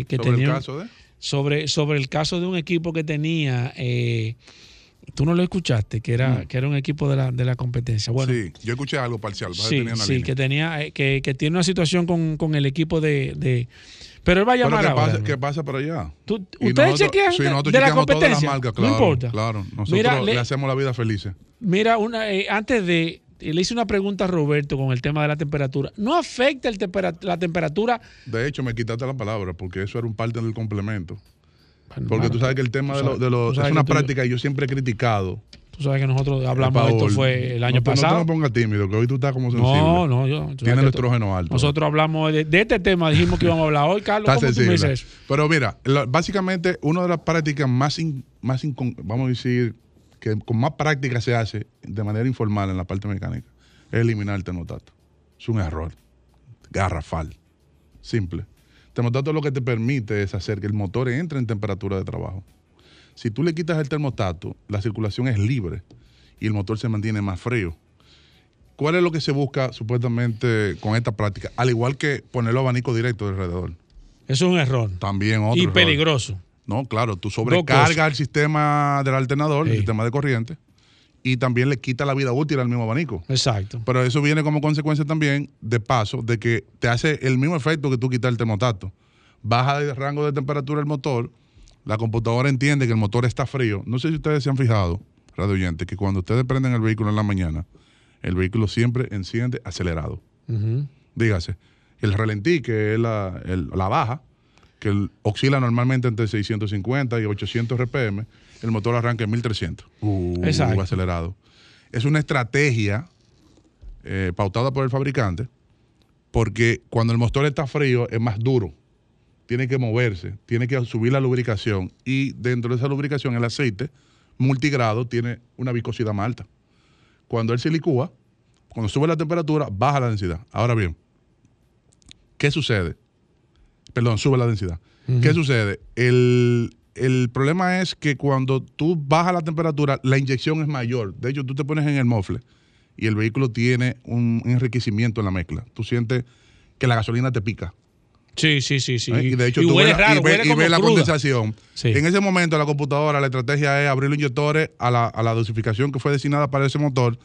eh, que ¿Sobre el tenía. caso de? Sobre, sobre el caso de un equipo que tenía. eh, tú no lo escuchaste, que era, Mm. que era un equipo de la, de la competencia. Bueno, sí, yo escuché algo parcial. Sí, sí, que tenía, eh, que, que tiene una situación con, con el equipo de, de- pero él va a Pero llamar ¿qué ahora. pasa, ¿no? ¿qué pasa por allá? Ustedes chequean sí, de- nosotros de la competencia. marcas, No claro, importa. Claro, nosotros Mira, le, le- hacemos la vida felices. Mira, una, eh, antes de eh, le hice una pregunta a Roberto con el tema de la temperatura. ¿No afecta el tempera- la temperatura? De hecho, me quitaste la palabra porque eso era un parte del complemento. Porque bueno, tú sabes que el tema de, lo- sabes- de los... Es una que práctica que yo siempre he criticado. Tú sabes que nosotros hablamos de esto fue el año no pasado. No te pongas tímido, que hoy tú estás como sensible. No, no, yo. Tiene el estrógeno alto. Nosotros hablamos de, de este tema, dijimos que íbamos a hablar hoy, (laughs) Carlos. ¿Cómo tú me dices eso? Pero mira, la- básicamente una de las prácticas más, in- más incon- vamos a decir, que con más práctica se hace de manera informal en la parte mecánica, es eliminar el termostato. Es un error. Garrafal. Simple. El termostato lo que te permite es hacer que el motor entre en temperatura de trabajo. Si tú le quitas el termostato, la circulación es libre y el motor se mantiene más frío. ¿Cuál es lo que se busca supuestamente con esta práctica? Al igual que ponerlo abanico directo alrededor. Eso es un error. También otro. Y error. peligroso. No, claro, tú sobrecargas el sistema del alternador, el sistema de corriente, y también le quita la vida útil al mismo abanico. Exacto. Pero eso viene como consecuencia también, de paso, de que te hace el mismo efecto que tú quitas el termostato. Baja el rango de temperatura el motor, la computadora entiende que el motor está frío. No sé si ustedes se han fijado, radio oyente, que cuando ustedes prenden el vehículo en la mañana, el vehículo siempre enciende acelerado. Dígase, el ralentí, que es la, el- la baja, que el- oscila normalmente entre 650 y 800 RPM, el motor arranca en 1300. Uh, Exacto. acelerado. Es una estrategia eh, pautada por el fabricante, porque cuando el motor está frío es más duro. Tiene que moverse, tiene que subir la lubricación y dentro de esa lubricación el aceite multigrado tiene una viscosidad más alta. Cuando él se licúa, cuando sube la temperatura, baja la densidad. Ahora bien, ¿qué sucede? Perdón, sube la densidad. ¿Qué sucede? El, el problema es que cuando tú bajas la temperatura, la inyección es mayor. De hecho, tú te pones en el mofle y el vehículo tiene un enriquecimiento en la mezcla. Tú sientes que la gasolina te pica. Sí, sí, sí, sí. ¿eh? Y de hecho, y tú ves, raro, y ves la condensación. Sí. En ese momento, la computadora, la estrategia es abrir los inyectores a la, a la dosificación que fue destinada para ese motor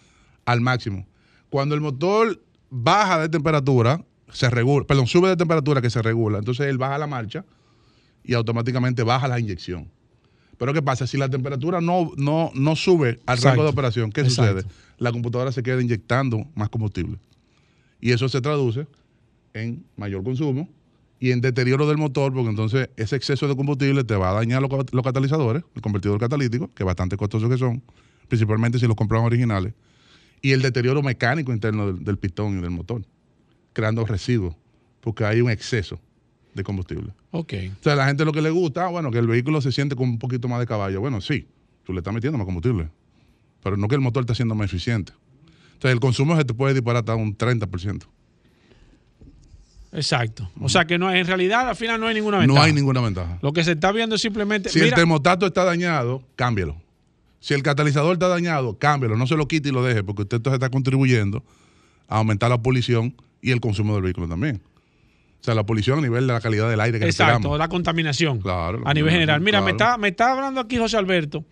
al máximo. Cuando el motor baja de temperatura, se regula, perdón, sube de temperatura que se regula, entonces él baja la marcha y automáticamente baja la inyección. Pero ¿qué pasa? Si la temperatura no, no, no sube al Exacto. rango de operación, ¿qué Exacto. sucede? La computadora se queda inyectando más combustible. Y eso se traduce en mayor consumo y en deterioro del motor, porque entonces ese exceso de combustible te va a dañar los, cat- los catalizadores, el convertidor catalítico, que bastante costosos que son, principalmente si los compran originales, y el deterioro mecánico interno del, del pistón y del motor, creando residuos, porque hay un exceso de combustible. Ok. O sea, a la gente lo que le gusta, ah, bueno, que el vehículo se siente con un poquito más de caballo. Bueno, sí, tú le estás metiendo más combustible, pero no que el motor está siendo más eficiente. O sea, el consumo se te puede disparar hasta un 30%. Exacto. O sea que no, en realidad al final no hay ninguna ventaja. No hay ninguna ventaja. Lo que se está viendo es simplemente. Si el termostato está dañado, cámbialo. Si el catalizador está dañado, cámbialo. No se lo quite y lo deje, porque usted entonces está contribuyendo a aumentar la polución y el consumo del vehículo también. O sea, la polución a nivel de la calidad del aire que exacto, la contaminación. Claro, a nivel general. Mira, me, está, me está hablando aquí José Alberto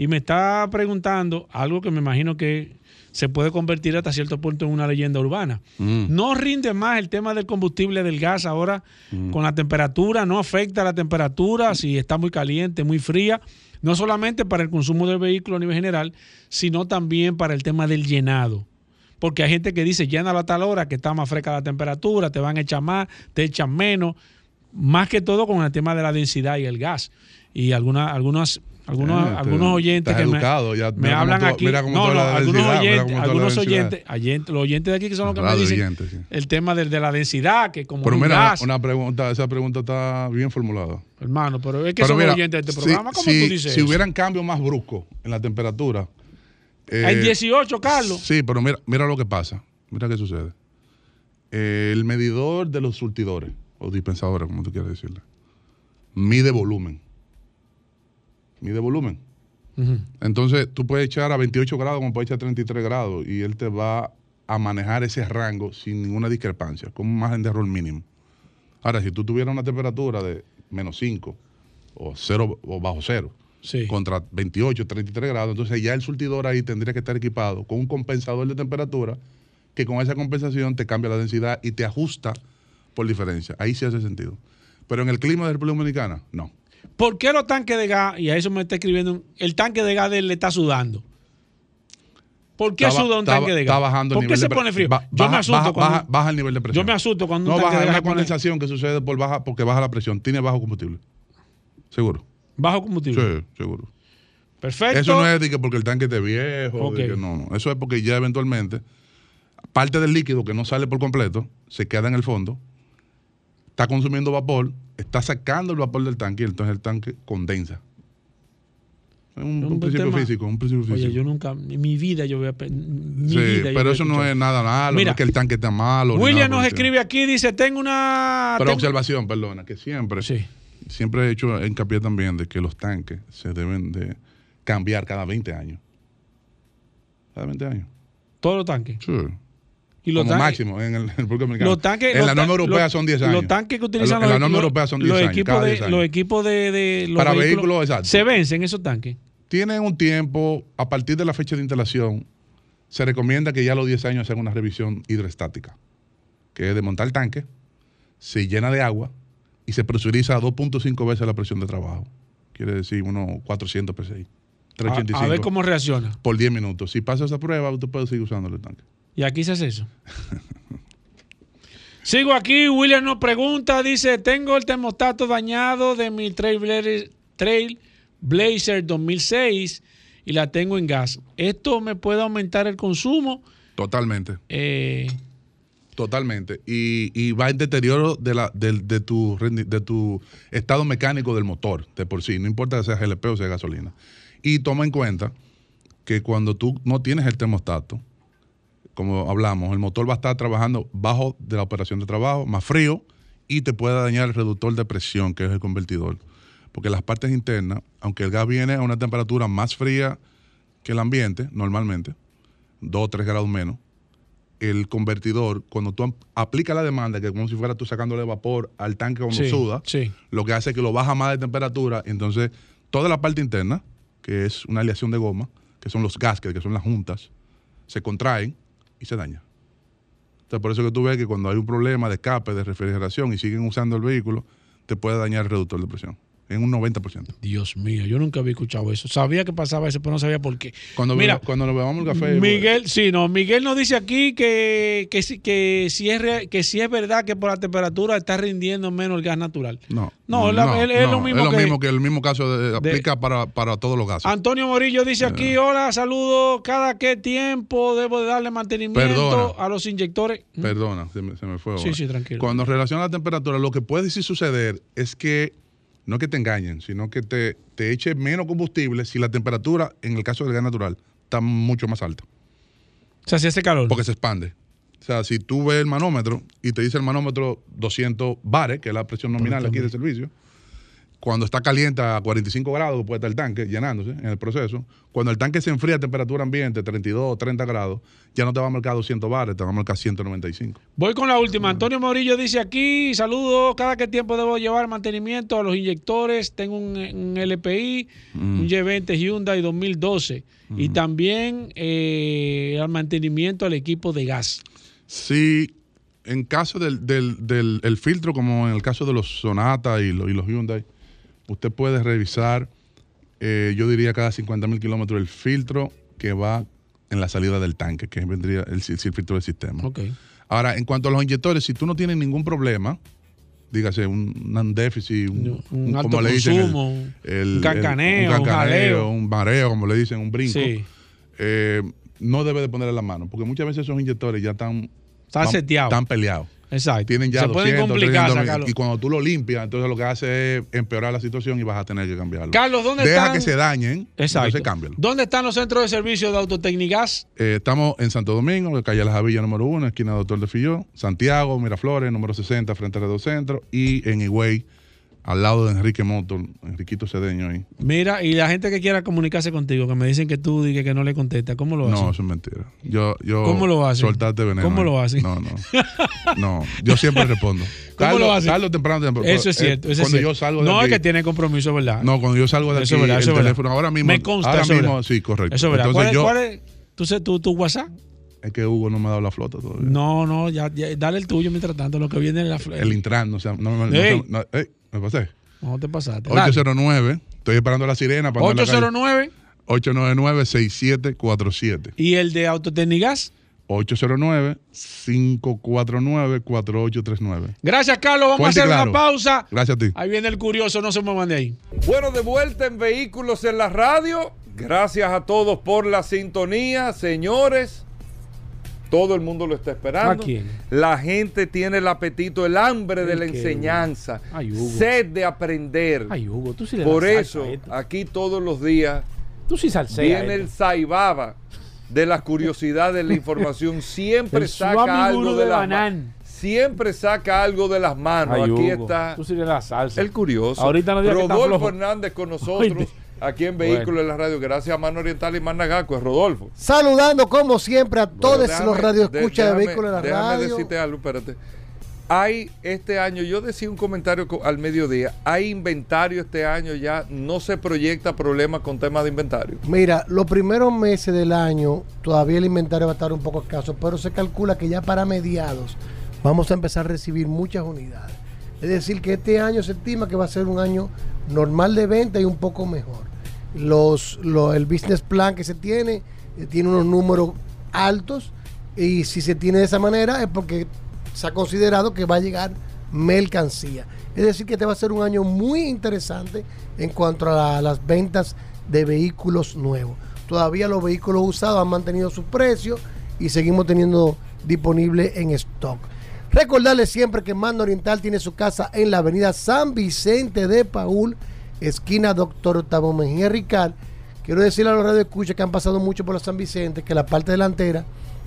y me está preguntando algo que me imagino que se puede convertir hasta cierto punto en una leyenda urbana. Mm. No rinde más el tema del combustible del gas ahora Mm. con la temperatura, no afecta la temperatura si está muy caliente, muy fría, no solamente para el consumo del vehículo a nivel general, sino también para el tema del llenado. Porque hay gente que dice, llénalo a tal hora que está más fresca la temperatura, te van a echar más, te echan menos, más que todo con el tema de la densidad y el gas. Y algunas, algunas algunos, Eh, algunos oyentes que me- educado, ya, me, mira cómo hablan tú- aquí. mira cómo no, no, algunos densidad, oyentes, algunos oyentes, oyentes- los oyentes de aquí que son los que me dicen sí. el tema de, de la densidad, que como Pero mira, gas, una pregunta, esa pregunta está bien formulada. hermano, pero es que Pero son mira, oyentes de este si- programa, ¿cómo si, tú dices Si eso? hubieran cambios más bruscos en la temperatura. eh, Hay 18, Carlos. Sí, pero mira, mira lo que pasa. Mira qué sucede. Eh, el medidor de los surtidores, o dispensadores, como tú quieras decirle, mide volumen. Mide volumen. Entonces, tú puedes echar a 28 grados como puedes echar a 33 grados y él te va a manejar ese rango sin ninguna discrepancia, con un margen de error mínimo. Ahora, si tú tuvieras una temperatura de menos 5 o, cero, o bajo cero, Sí. contra 28, 33 grados, entonces ya el surtidor ahí tendría que estar equipado con un compensador de temperatura que con esa compensación te cambia la densidad y te ajusta por diferencia. Ahí sí hace sentido. Pero en el clima de República Dominicana, no. ¿Por qué los tanques de gas, y a eso me está escribiendo, el tanque de gas de él le está sudando? ¿Por qué Está suda un está tanque de gas? está bajando el ¿Por qué nivel se de pre- pone frío? ba- yo me asusto baja- cuando, baja- baja el nivel de presión. Yo me asusto cuando No, un tanque baja de gas se condensación que sucede por baja, porque baja la presión. Tiene bajo combustible. Seguro. bajo combustible. Sí, seguro. Perfecto. Eso no es de que porque el tanque esté viejo. de Ok. que no, no. Eso es porque ya eventualmente parte del líquido que no sale por completo se queda en el fondo, está consumiendo vapor, está sacando el vapor del tanque y entonces el tanque condensa. Es un, un principio físico, un principio físico. Oye, yo nunca, en mi vida yo voy a... Mi Sí, vida pero eso no es nada malo, Mira, no es que el tanque esté malo. William nos escribe aquí, dice, tengo una... Pero tengo- observación, perdona, que siempre, siempre he hecho hincapié también de que los tanques se deben de cambiar cada 20 años. Cada 20 años. Todos los tanques. Sí. Y los Como tanques- máximo en el, República Dominicana. Los tanques, en la norma europea los- son 10 años. Los tanques que utilizan En la norma europea son 10 los años. Equipos de, 10 años. Los equipos de, de los Para vehículos, vehículos, exacto. se vencen esos tanques. Tienen un tiempo, a partir de la fecha de instalación, se recomienda que ya a los 10 años se haga una revisión hidroestática, que es desmontar el tanque, se llena de agua y se presuriza a 2.5 veces la presión de trabajo. Quiere decir unos 400 PSI. A, 385 a ver cómo reacciona. por 10 minutos. Si pasa esa prueba, usted puede seguir usando el tanque. Y aquí se hace eso. Sigo aquí, William nos pregunta, dice, tengo el termostato dañado de mi Trailblazer, Trailblazer 2006 y la tengo en gas. ¿Esto me puede aumentar el consumo? Totalmente. Eh, Totalmente. Y, y va en deterioro de, la, del- de, tu, de tu estado mecánico del motor, de por sí. No importa que sea GLP o sea gasolina. Y toma en cuenta que cuando tú no tienes el termostato, como hablamos, el motor va a estar trabajando bajo de la operación de trabajo, más frío, y te puede dañar el reductor de presión, que es el convertidor. Porque las partes internas, aunque el gas viene a una temperatura más fría que el ambiente, normalmente, 2 o 3 grados menos, el convertidor, cuando tú aplicas la demanda, que es como si fuera tú sacándole vapor al tanque cuando Sí, suda, sí. lo que hace es que lo baja más de temperatura, entonces toda la parte interna, que es una aleación de goma, que son los gaskets, que son las juntas, se contraen y se daña. Entonces, por eso que tú ves que cuando hay un problema de escape, de refrigeración y siguen usando el vehículo, te puede dañar el reductor de presión. En un 90%. Dios mío, yo nunca había escuchado eso. Sabía que pasaba eso, pero no sabía por qué. Cuando, Mira, beba- cuando nos bebamos el café. pues, Miguel, sí, no, Miguel nos dice aquí que, que, si- que, si es re- que si es verdad que por la temperatura está rindiendo menos el gas natural. No, No, la- él- es lo mismo es lo que- mismo que el mismo caso de- aplica para, para todos los gases. Antonio Morillo dice aquí, hola, saludos, ¿cada qué tiempo debo de darle mantenimiento Perdona. a los inyectores? Perdona, se me, se me fue. Sí, ahora. sí, tranquilo. Cuando relaciona la temperatura, lo que puede sí suceder es que no que te engañen, sino que te, te eche menos combustible si la temperatura, en el caso del gas natural, está mucho más alta. O sea, si hace calor. Porque se expande. O sea, si tú ves el manómetro y te dice el manómetro 200 bares, que es la presión nominal aquí del servicio, cuando está caliente a 45 grados, puede estar el tanque llenándose en el proceso. Cuando el tanque se enfría a temperatura ambiente, 32 o 30 grados, ya no te va a marcar 200 bares, te va a marcar 195. Voy con la última. Antonio Morillo dice aquí, saludos, ¿cada qué tiempo debo llevar mantenimiento a los inyectores? Tengo un, un LPI, Mm. un Y20 Hyundai 2012 y también eh, al mantenimiento al equipo de gas. Si en caso del, del- del- el filtro, como en el caso de los Sonata y, lo- y los Hyundai, usted puede revisar, eh, yo diría cada 50 mil kilómetros, el filtro que va en la salida del tanque, que vendría el, el filtro del sistema. Ok. Ahora, en cuanto a los inyectores, si tú no tienes ningún problema, dígase un, un déficit, un, Un alto como le dicen, el- consumo, el- un cancaneo, un jaleo. un mareo, como le dicen, un brinco, Sí. eh, no debe de ponerle la mano, porque muchas veces esos inyectores ya están, Están. Están peleados. Exacto. Tienen ya Se pueden 200, complicar 300, sacarlo. y cuando tú lo limpias, entonces lo que hace es empeorar la situación y vas a tener que cambiarlo. Carlos, ¿dónde Deja están? que se dañen, Exacto. entonces cámbialo. ¿Dónde están los centros de servicio de Autotecnigas? Eh, estamos en Santo Domingo, en calle La Javilla número 1, esquina Doctor de Filló, Santiago, Miraflores, número 60, frente a Redo Centro, y en Higüey, al lado de Enrique Motor, Enriquito Cedeño ahí. Mira, y la gente que quiera comunicarse contigo, que me dicen que tú dices que no le contesta, ¿cómo lo hacen? No, eso es mentira. Yo, yo ¿Cómo lo hacen? Soltarte veneno. ¿Cómo lo hacen? No, no. No, yo siempre respondo. (laughs) ¿Cómo Tardo- lo hacen? tarde o temprano, temprano. Eso es Eh, cierto. eso es cuando cierto. yo salgo de no, es que tiene compromiso, ¿verdad? No, cuando yo salgo de Eso aquí, es verdad, el eso es verdad. teléfono ahora mismo. Me consta, ahora eso es mismo, verdad. sí, correcto. Eso es verdad. Entonces ¿Cuál es, yo, cuál es tu, sé- tu, tu WhatsApp? es que Hugo no me ha dado la flota todavía. No, no, ya, ya, dale el tuyo mientras tanto, lo que viene en la fle- El Intran, no sé, no, no, no, no, ey, me pasé. No te pasaste. Dale. 809, estoy esperando la sirena para andar en la calle. 809 899-6747. y el de Autotecnigas. 809-549-4839. Gracias, Carlos. Vamos a hacer claro. una pausa. Gracias a ti. Ahí viene el curioso, no se muevan de ahí. Bueno, de vuelta en Vehículos en la Radio. Gracias a todos por la sintonía, señores. Todo el mundo lo está esperando. ¿A quién? La gente tiene el apetito, el hambre de ¿El la qué, enseñanza, Ay, sed de aprender. Ay, Hugo, tú sí le Por eso, aquí todos los días Tú sí viene el saibaba de las curiosidades de la información. (laughs) Siempre saca algo de, de las manos. Siempre saca algo de las manos. Ay, aquí Hugo, está Tú sí das salsa. el curioso. Ahorita no Rodolfo. Hernández con nosotros. Aquí en Vehículos en la Radio. Gracias a Mano Oriental y Managaco. Es Rodolfo. Saludando como siempre a todos Déjame- los radioescuchas de déjame- vehículos en la déjame radio. decirte algo, espérate. Hay este año, yo decía un comentario co- al mediodía, hay inventario este año ya, no se proyecta problema con temas de inventario. Mira, los primeros meses del año todavía el inventario va a estar un poco escaso, pero se calcula que ya para mediados vamos a empezar a recibir muchas unidades. Es decir, que este año se estima que va a ser un año normal de venta y un poco mejor. Los, lo- el business plan que se tiene eh, tiene unos números altos y si se tiene de esa manera es porque se ha considerado que va a llegar mercancía. Es decir, que este va a ser un año muy interesante en cuanto a la- las ventas de vehículos nuevos. Todavía los vehículos usados han mantenido sus precios y seguimos teniendo disponible en stock. Recordarles siempre que Mando Oriental tiene su casa en la avenida San Vicente de Paul, esquina Doctor Octavo Mejía Ricard. Quiero decirle a los radioescuchas que han pasado mucho por la San Vicente, que la parte delantera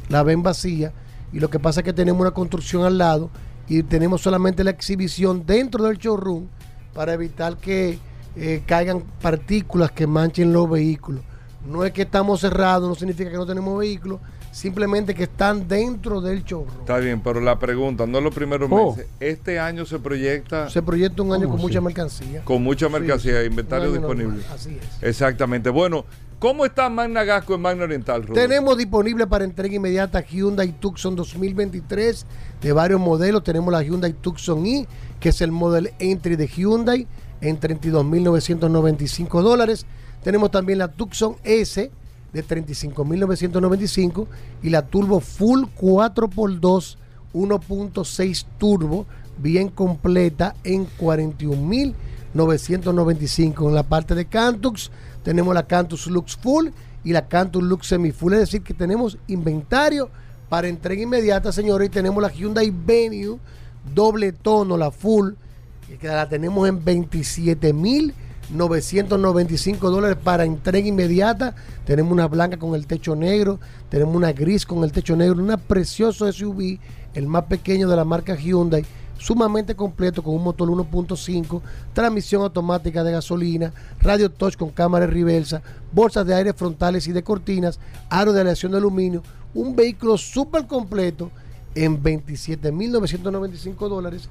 la ven vacía y lo que pasa es que tenemos una construcción al lado y tenemos solamente la exhibición dentro del showroom para evitar que eh, caigan partículas que manchen los vehículos. No es que estamos cerrados, no significa que no tenemos vehículos, simplemente que están dentro del showroom. Está bien, pero la pregunta, no los primeros Oh. meses, este año se proyecta Se proyecta un año ¿Cómo con mucha mercancía. con mucha mercancía, Sí, inventario disponible. normal, así es. Exactamente. Bueno, ¿cómo está Magna Gasco en Magna Oriental, Rodolfo? Tenemos disponible para entrega inmediata Hyundai Tucson 2023 de varios modelos. Tenemos la Hyundai Tucson i, que es el model entry de Hyundai. en 32.995 dólares. Tenemos también la Tucson S de 35.995 y la Turbo Full 4x2 1.6 Turbo bien completa en 41.995. En la parte de Cantux tenemos la Cantus Lux Full y la Cantus Lux Semi Full. Es decir, que tenemos inventario para entrega inmediata, señores. Y tenemos la Hyundai Venue doble tono, la Full, que la tenemos en 27.995 dólares para entrega inmediata. Tenemos una blanca con el techo negro, tenemos una gris con el techo negro, una precioso SUV, el más pequeño de la marca Hyundai sumamente completo con un motor 1.5, transmisión automática de gasolina, radio touch con cámara reversa, bolsas de aire frontales y de cortinas, aro de aleación de aluminio, un vehículo súper completo en 27.995 dólares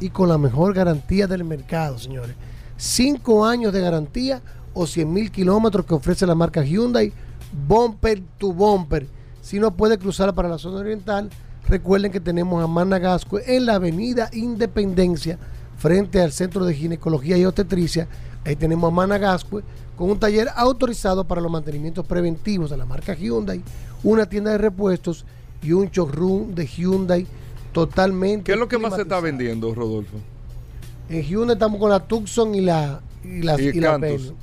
y con la mejor garantía del mercado, señores. 5 años de garantía o 100 mil kilómetros que ofrece la marca Hyundai, bumper to bumper. Si no puede cruzar para la zona oriental, Recuerden que tenemos a Managascue en la avenida Independencia, frente al Centro de Ginecología y Obstetricia. Ahí tenemos a Managascue con un taller autorizado para los mantenimientos preventivos de la marca Hyundai, una tienda de repuestos y un showroom de Hyundai totalmente. ¿Qué es lo que más se está vendiendo, Rodolfo? En Hyundai estamos con la Tucson y la y la, Y y la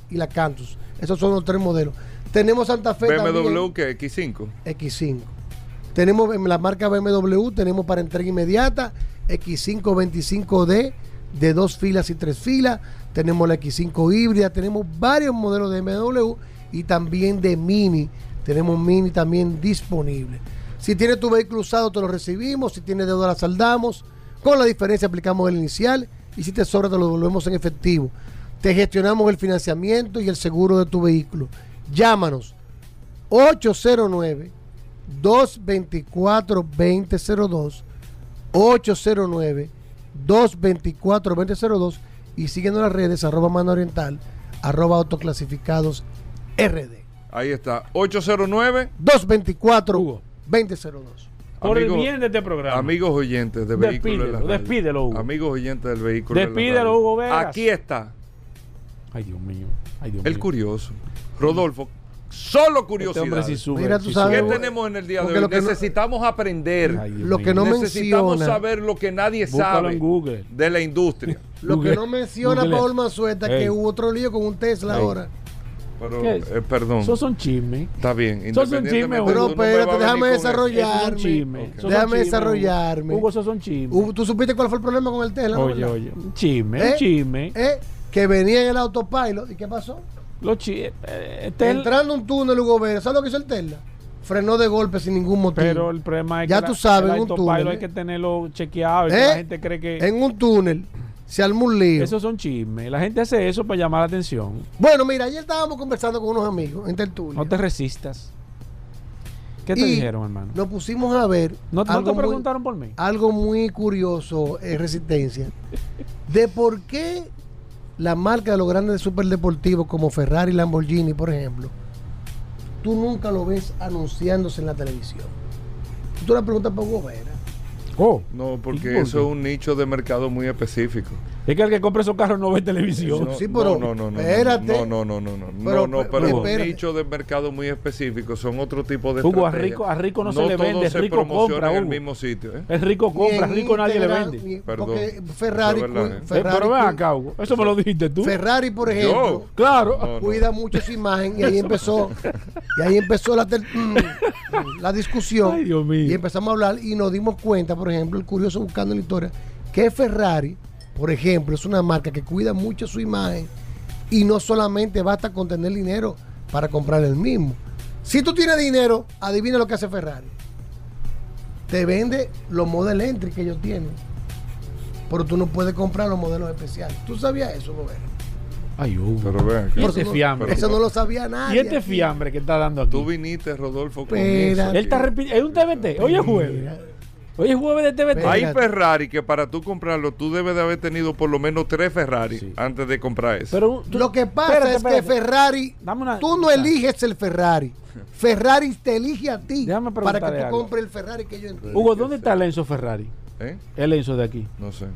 y la Cantus. Esos son los tres modelos. Tenemos Santa Fe BMW que X5. X5. Tenemos en la marca BMW, tenemos para entrega inmediata X5 25D de dos filas y tres filas. Tenemos la X5 híbrida, tenemos varios modelos de BMW y también de Mini. Tenemos Mini también disponible. Si tienes tu vehículo usado, te lo recibimos. Si tienes deuda, la saldamos. Con la diferencia aplicamos el inicial y si te sobra, te lo devolvemos en efectivo. Te gestionamos el financiamiento y el seguro de tu vehículo. Llámanos 809 224-2002, 809-224-2002 y siguiendo las redes arroba mano oriental, arroba autoclasificados RD. Ahí está. 809 224 2002. Por el Amigos- bien de este programa. Amigos oyentes de Vehículos en la Despídelo, Radio. despídelo, Hugo. Amigos oyentes del Vehículo en la Despídelo, Radio. Hugo Vegas. Aquí está. Ay, Dios mío. Ay, Dios El mío. curioso. Rodolfo, solo Este curiosidad. sí sube, Mira, tú sabes, ¿Qué tenemos en el día de hoy? no- Necesitamos aprender. Ay, Lo que no Necesitamos menciona, saber lo que nadie sabe en Google. de la industria. lo que no menciona Google. Paul Manzueta, Ey. que hubo otro lío con un Tesla ahora. Pero, ¿Qué es? eh, perdón. Esos son chismes. Está bien. Esos son chismes, Pero no espérate, déjame Desarrollarme. Déjame desarrollarme. Hugo, esos son chismes. ¿Tú supiste cuál fue el problema con el Tesla? no, Oye, verdad? oye. Un chisme, ¿Eh? un chisme. ¿Eh? Que venía en el autopilot. ¿Y qué pasó? Los chismes. eh, este Entrando a un túnel, Hugo Vera, ¿sabes lo que hizo el Tesla? Frenó de golpe sin ningún motivo. Pero el problema es Ya que tú sabes, el en un autopilot túnel, hay ¿eh? que tenerlo chequeado. Y que ¿Eh? la gente cree que En un túnel se armó un lío. esos son chismes. La gente hace eso para llamar la atención. Bueno, mira, ayer estábamos conversando con unos amigos en tertulia. No te resistas. ¿Qué te Y dijeron, hermano? Nos pusimos a ver ¿No, algo, te muy, preguntaron por mí? algo muy curioso, eh, Resistencia, de por qué la marca de los grandes superdeportivos como Ferrari y Lamborghini, por ejemplo, tú nunca lo ves anunciándose en la televisión. Tú una pregunta para Hugo Vera. Oh, No, ¿Y porque por eso es un nicho de mercado muy específico. Es que el que compra esos carros no ve televisión. No, Sí, pero no, no, no, no, espérate. No, no, no, no, no, Pero, no, no, pero, es un nicho de mercado muy específico, son otro tipo de Hugo, a rico- a rico no se le vende, se rico promociona compra, en el mismo sitio. ¿eh? El rico compra, en rico nadie le vende. ni- Perdón. Porque Ferrari, es verdad, cu- ¿eh? Eh, Ferrari, pero ven acá, Hugo. Eso me lo dijiste tú. Ferrari, por ejemplo, Yo. Claro. No, no. cuida mucho su imagen y ahí empezó y ahí empezó la, ter- mm, la discusión Ay, Dios mío. y empezamos a hablar y nos dimos cuenta por ejemplo el curioso buscando en la historia que Ferrari por ejemplo es una marca que cuida mucho su imagen y no solamente basta con tener dinero para comprar el mismo si tú tienes dinero adivina lo que hace Ferrari te vende los Model Entry que ellos tienen pero tú no puedes comprar los modelos especiales tú sabías eso Robert? Ay, Hugo. Pero vean, ¿Y Por este eso no- fiambre? eso no lo sabía nadie ¿Y este aquí. fiambre que está dando aquí? tú viniste, Rodolfo, con Espérate. eso. Él está repitiendo. Es un TBT. Hoy es jueves. Hoy es jueves de TBT. Espera. Hay. Ferrari que para tú comprarlo, tú debes de haber tenido por lo menos tres Ferrari Sí. antes de comprar eso. Pero tú- Lo que pasa espérate, es que. Ferrari, Dame una- tú no eliges el Ferrari. Ferrari te elige a ti para que tú algo. compres el Ferrari que yo entiendo. Hugo, ¿dónde está el Enzo Ferrari? ¿Eh? El Enzo de aquí. No sé.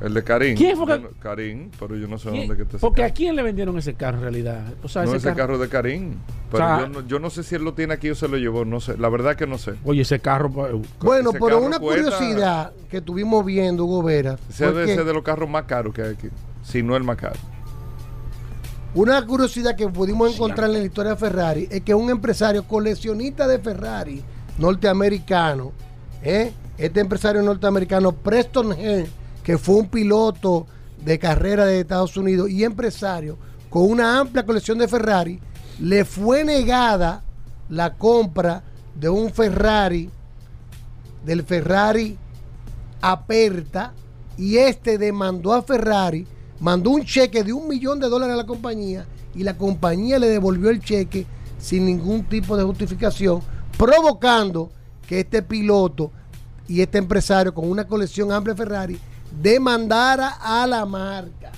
El de Karim. ¿Quién fue que- Yo no- Karim, pero yo no sé ¿Quién- dónde que está ese Porque carro. a quién le vendieron ese carro en realidad. O sea, no, ese, ese carro, carro de Karim. Pero O sea- yo, no, yo no sé si él lo tiene aquí o se lo llevó. No sé. La verdad que no sé. Oye, ese carro. pues, Bueno, Ese pero carro una cuesta- curiosidad que estuvimos viendo, Hugo Vera, Ese fue debe que ser de los carros más caros que hay aquí. Si no el más caro. una curiosidad que pudimos encontrar en la historia de Ferrari es que un empresario coleccionista de Ferrari norteamericano, ¿eh? este empresario norteamericano Preston Hearn, que fue un piloto de carrera de Estados Unidos y empresario con una amplia colección de Ferrari, le fue negada la compra de un Ferrari, del Ferrari Aperta, y este demandó a Ferrari, mandó un cheque de un millón de dólares a la compañía y la compañía le devolvió el cheque sin ningún tipo de justificación, provocando que este piloto y este empresario con una colección amplia de Ferrari demandara a la marca.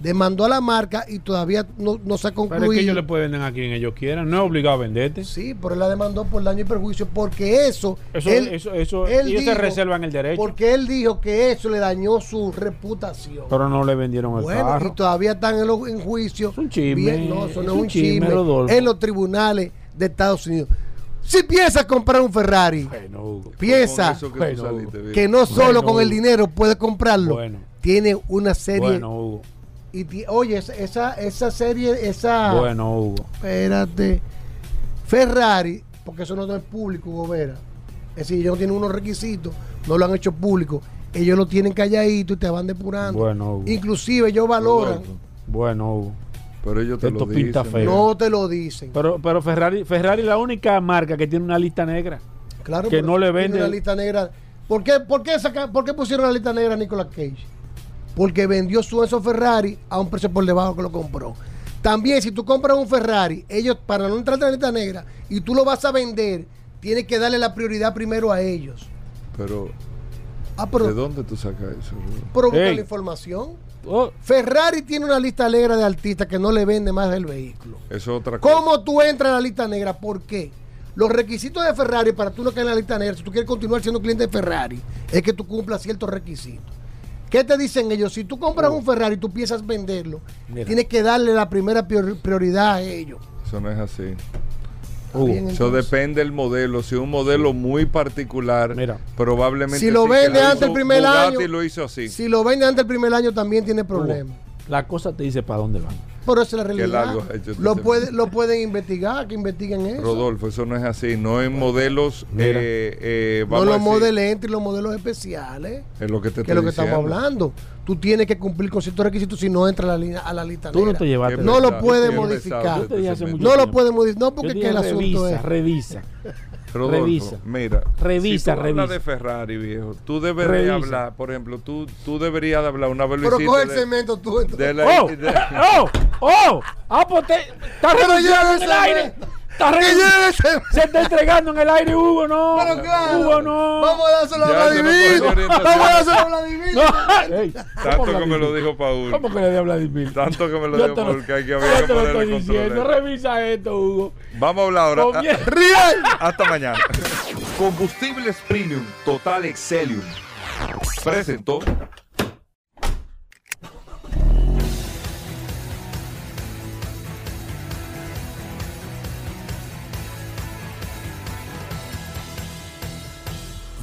Demandó a la marca y todavía no, no se ha Pero es que concluido. ellos le pueden vender a quien ellos quieran. No es obligado a venderte. Sí, pero él la demandó por daño y perjuicio porque eso. Eso, él- eso, eso, él ellos se dijo- reservan el derecho. Porque él dijo que eso le dañó su reputación. Pero no le vendieron el Bueno, carro. y todavía están en, los- en juicio. un chisme, Bien, no, eso no es es un chisme, chisme. En los tribunales de Estados Unidos. Si piensas comprar un Ferrari, Bueno, Hugo. piensa que tú Bueno, saliste, bien. que no solo Bueno, con el dinero puede comprarlo. Bueno. Tiene una serie. Bueno, Hugo. y ti- oye, esa, esa, serie, esa. Bueno, Hugo. Espérate. Ferrari, porque eso no es público, Hugo Vera. Es decir, ellos no tienen unos requisitos, no lo han hecho público. Ellos lo tienen calladito y te van depurando. Bueno, Hugo. Inclusive ellos valoran. Bueno, Hugo. Pero ellos te Esto lo pinta dicen. feo. No te lo dicen. Pero, pero Ferrari, Ferrari es la única marca que tiene una lista negra. Claro, que no le vende- una lista negra. ¿Por qué, por, qué saca- por qué pusieron la lista negra a Nicolas Cage? Porque vendió su esos Ferrari a un precio por debajo que lo compró. También, si tú compras un Ferrari, ellos, para no entrar en la lista negra, y tú lo vas a vender, tienes que darle la prioridad primero a ellos. Pero, Ah, pero, ¿de dónde tú sacas eso? Pero busca la información. Oh, Ferrari tiene una lista negra de artistas que no le vende más el vehículo. Eso es otra cosa. ¿Cómo tú entras a la lista negra? ¿Por qué? Los requisitos de Ferrari para tú no caer en la lista negra, si tú quieres continuar siendo cliente de Ferrari, es que tú cumplas ciertos requisitos. ¿Qué te dicen ellos? Si tú compras un Ferrari y tú piensas venderlo, Mira. tienes que darle la primera prior- prioridad a ellos. Eso no es así. Hugo. Bien, Eso depende del modelo. Si un modelo muy particular, Mira. probablemente. Si lo sí, vende antes del primer Bugatti año, lo hizo así. Si lo vende antes del primer año también tiene problemas. La cosa te dice para dónde van. Pero esa es la Qué realidad. largo ha hecho este Lo, puede, lo pueden investigar, que investiguen eso. Rodolfo, eso no es así. No en modelos. Mira. eh, eh, no los modelos entry, los modelos especiales. Es lo que te que es lo que estamos hablando. Tú tienes que cumplir con ciertos requisitos si no entra a la, línea- a la lista Tú no te llevaste. No lo puede modificar. No lo puede modificar. No, porque que el asunto revisa, es. revisa. Rodolfo, Revisa. Mira, Revisa, si tú revisa. de Ferrari, viejo, tú deberías Revisa. hablar, por ejemplo, tú, tú deberías de hablar una vez Pero coge el cemento tú. entonces. de la- ¡Oh! de- (laughs) ¡Oh! ¡Oh! ¡Ah, pues te, está el aire! Se está entregando en el aire, Hugo, no. Pero claro. Hugo, no. Vamos a dárselo a Vladimir. Vamos a dárselo a Vladimir. No. Ey, Tanto ¿cómo que me lo dijo Paul. ¿Cómo que le dio a Vladimir? Tanto que me lo Yo dijo Paul que hay que yo había que te lo ponerle estoy diciendo. Revisa esto, Hugo. Vamos a hablar ahora. ¡Riel! (laughs) Hasta mañana. Combustibles Premium Total Excelium. Presentó.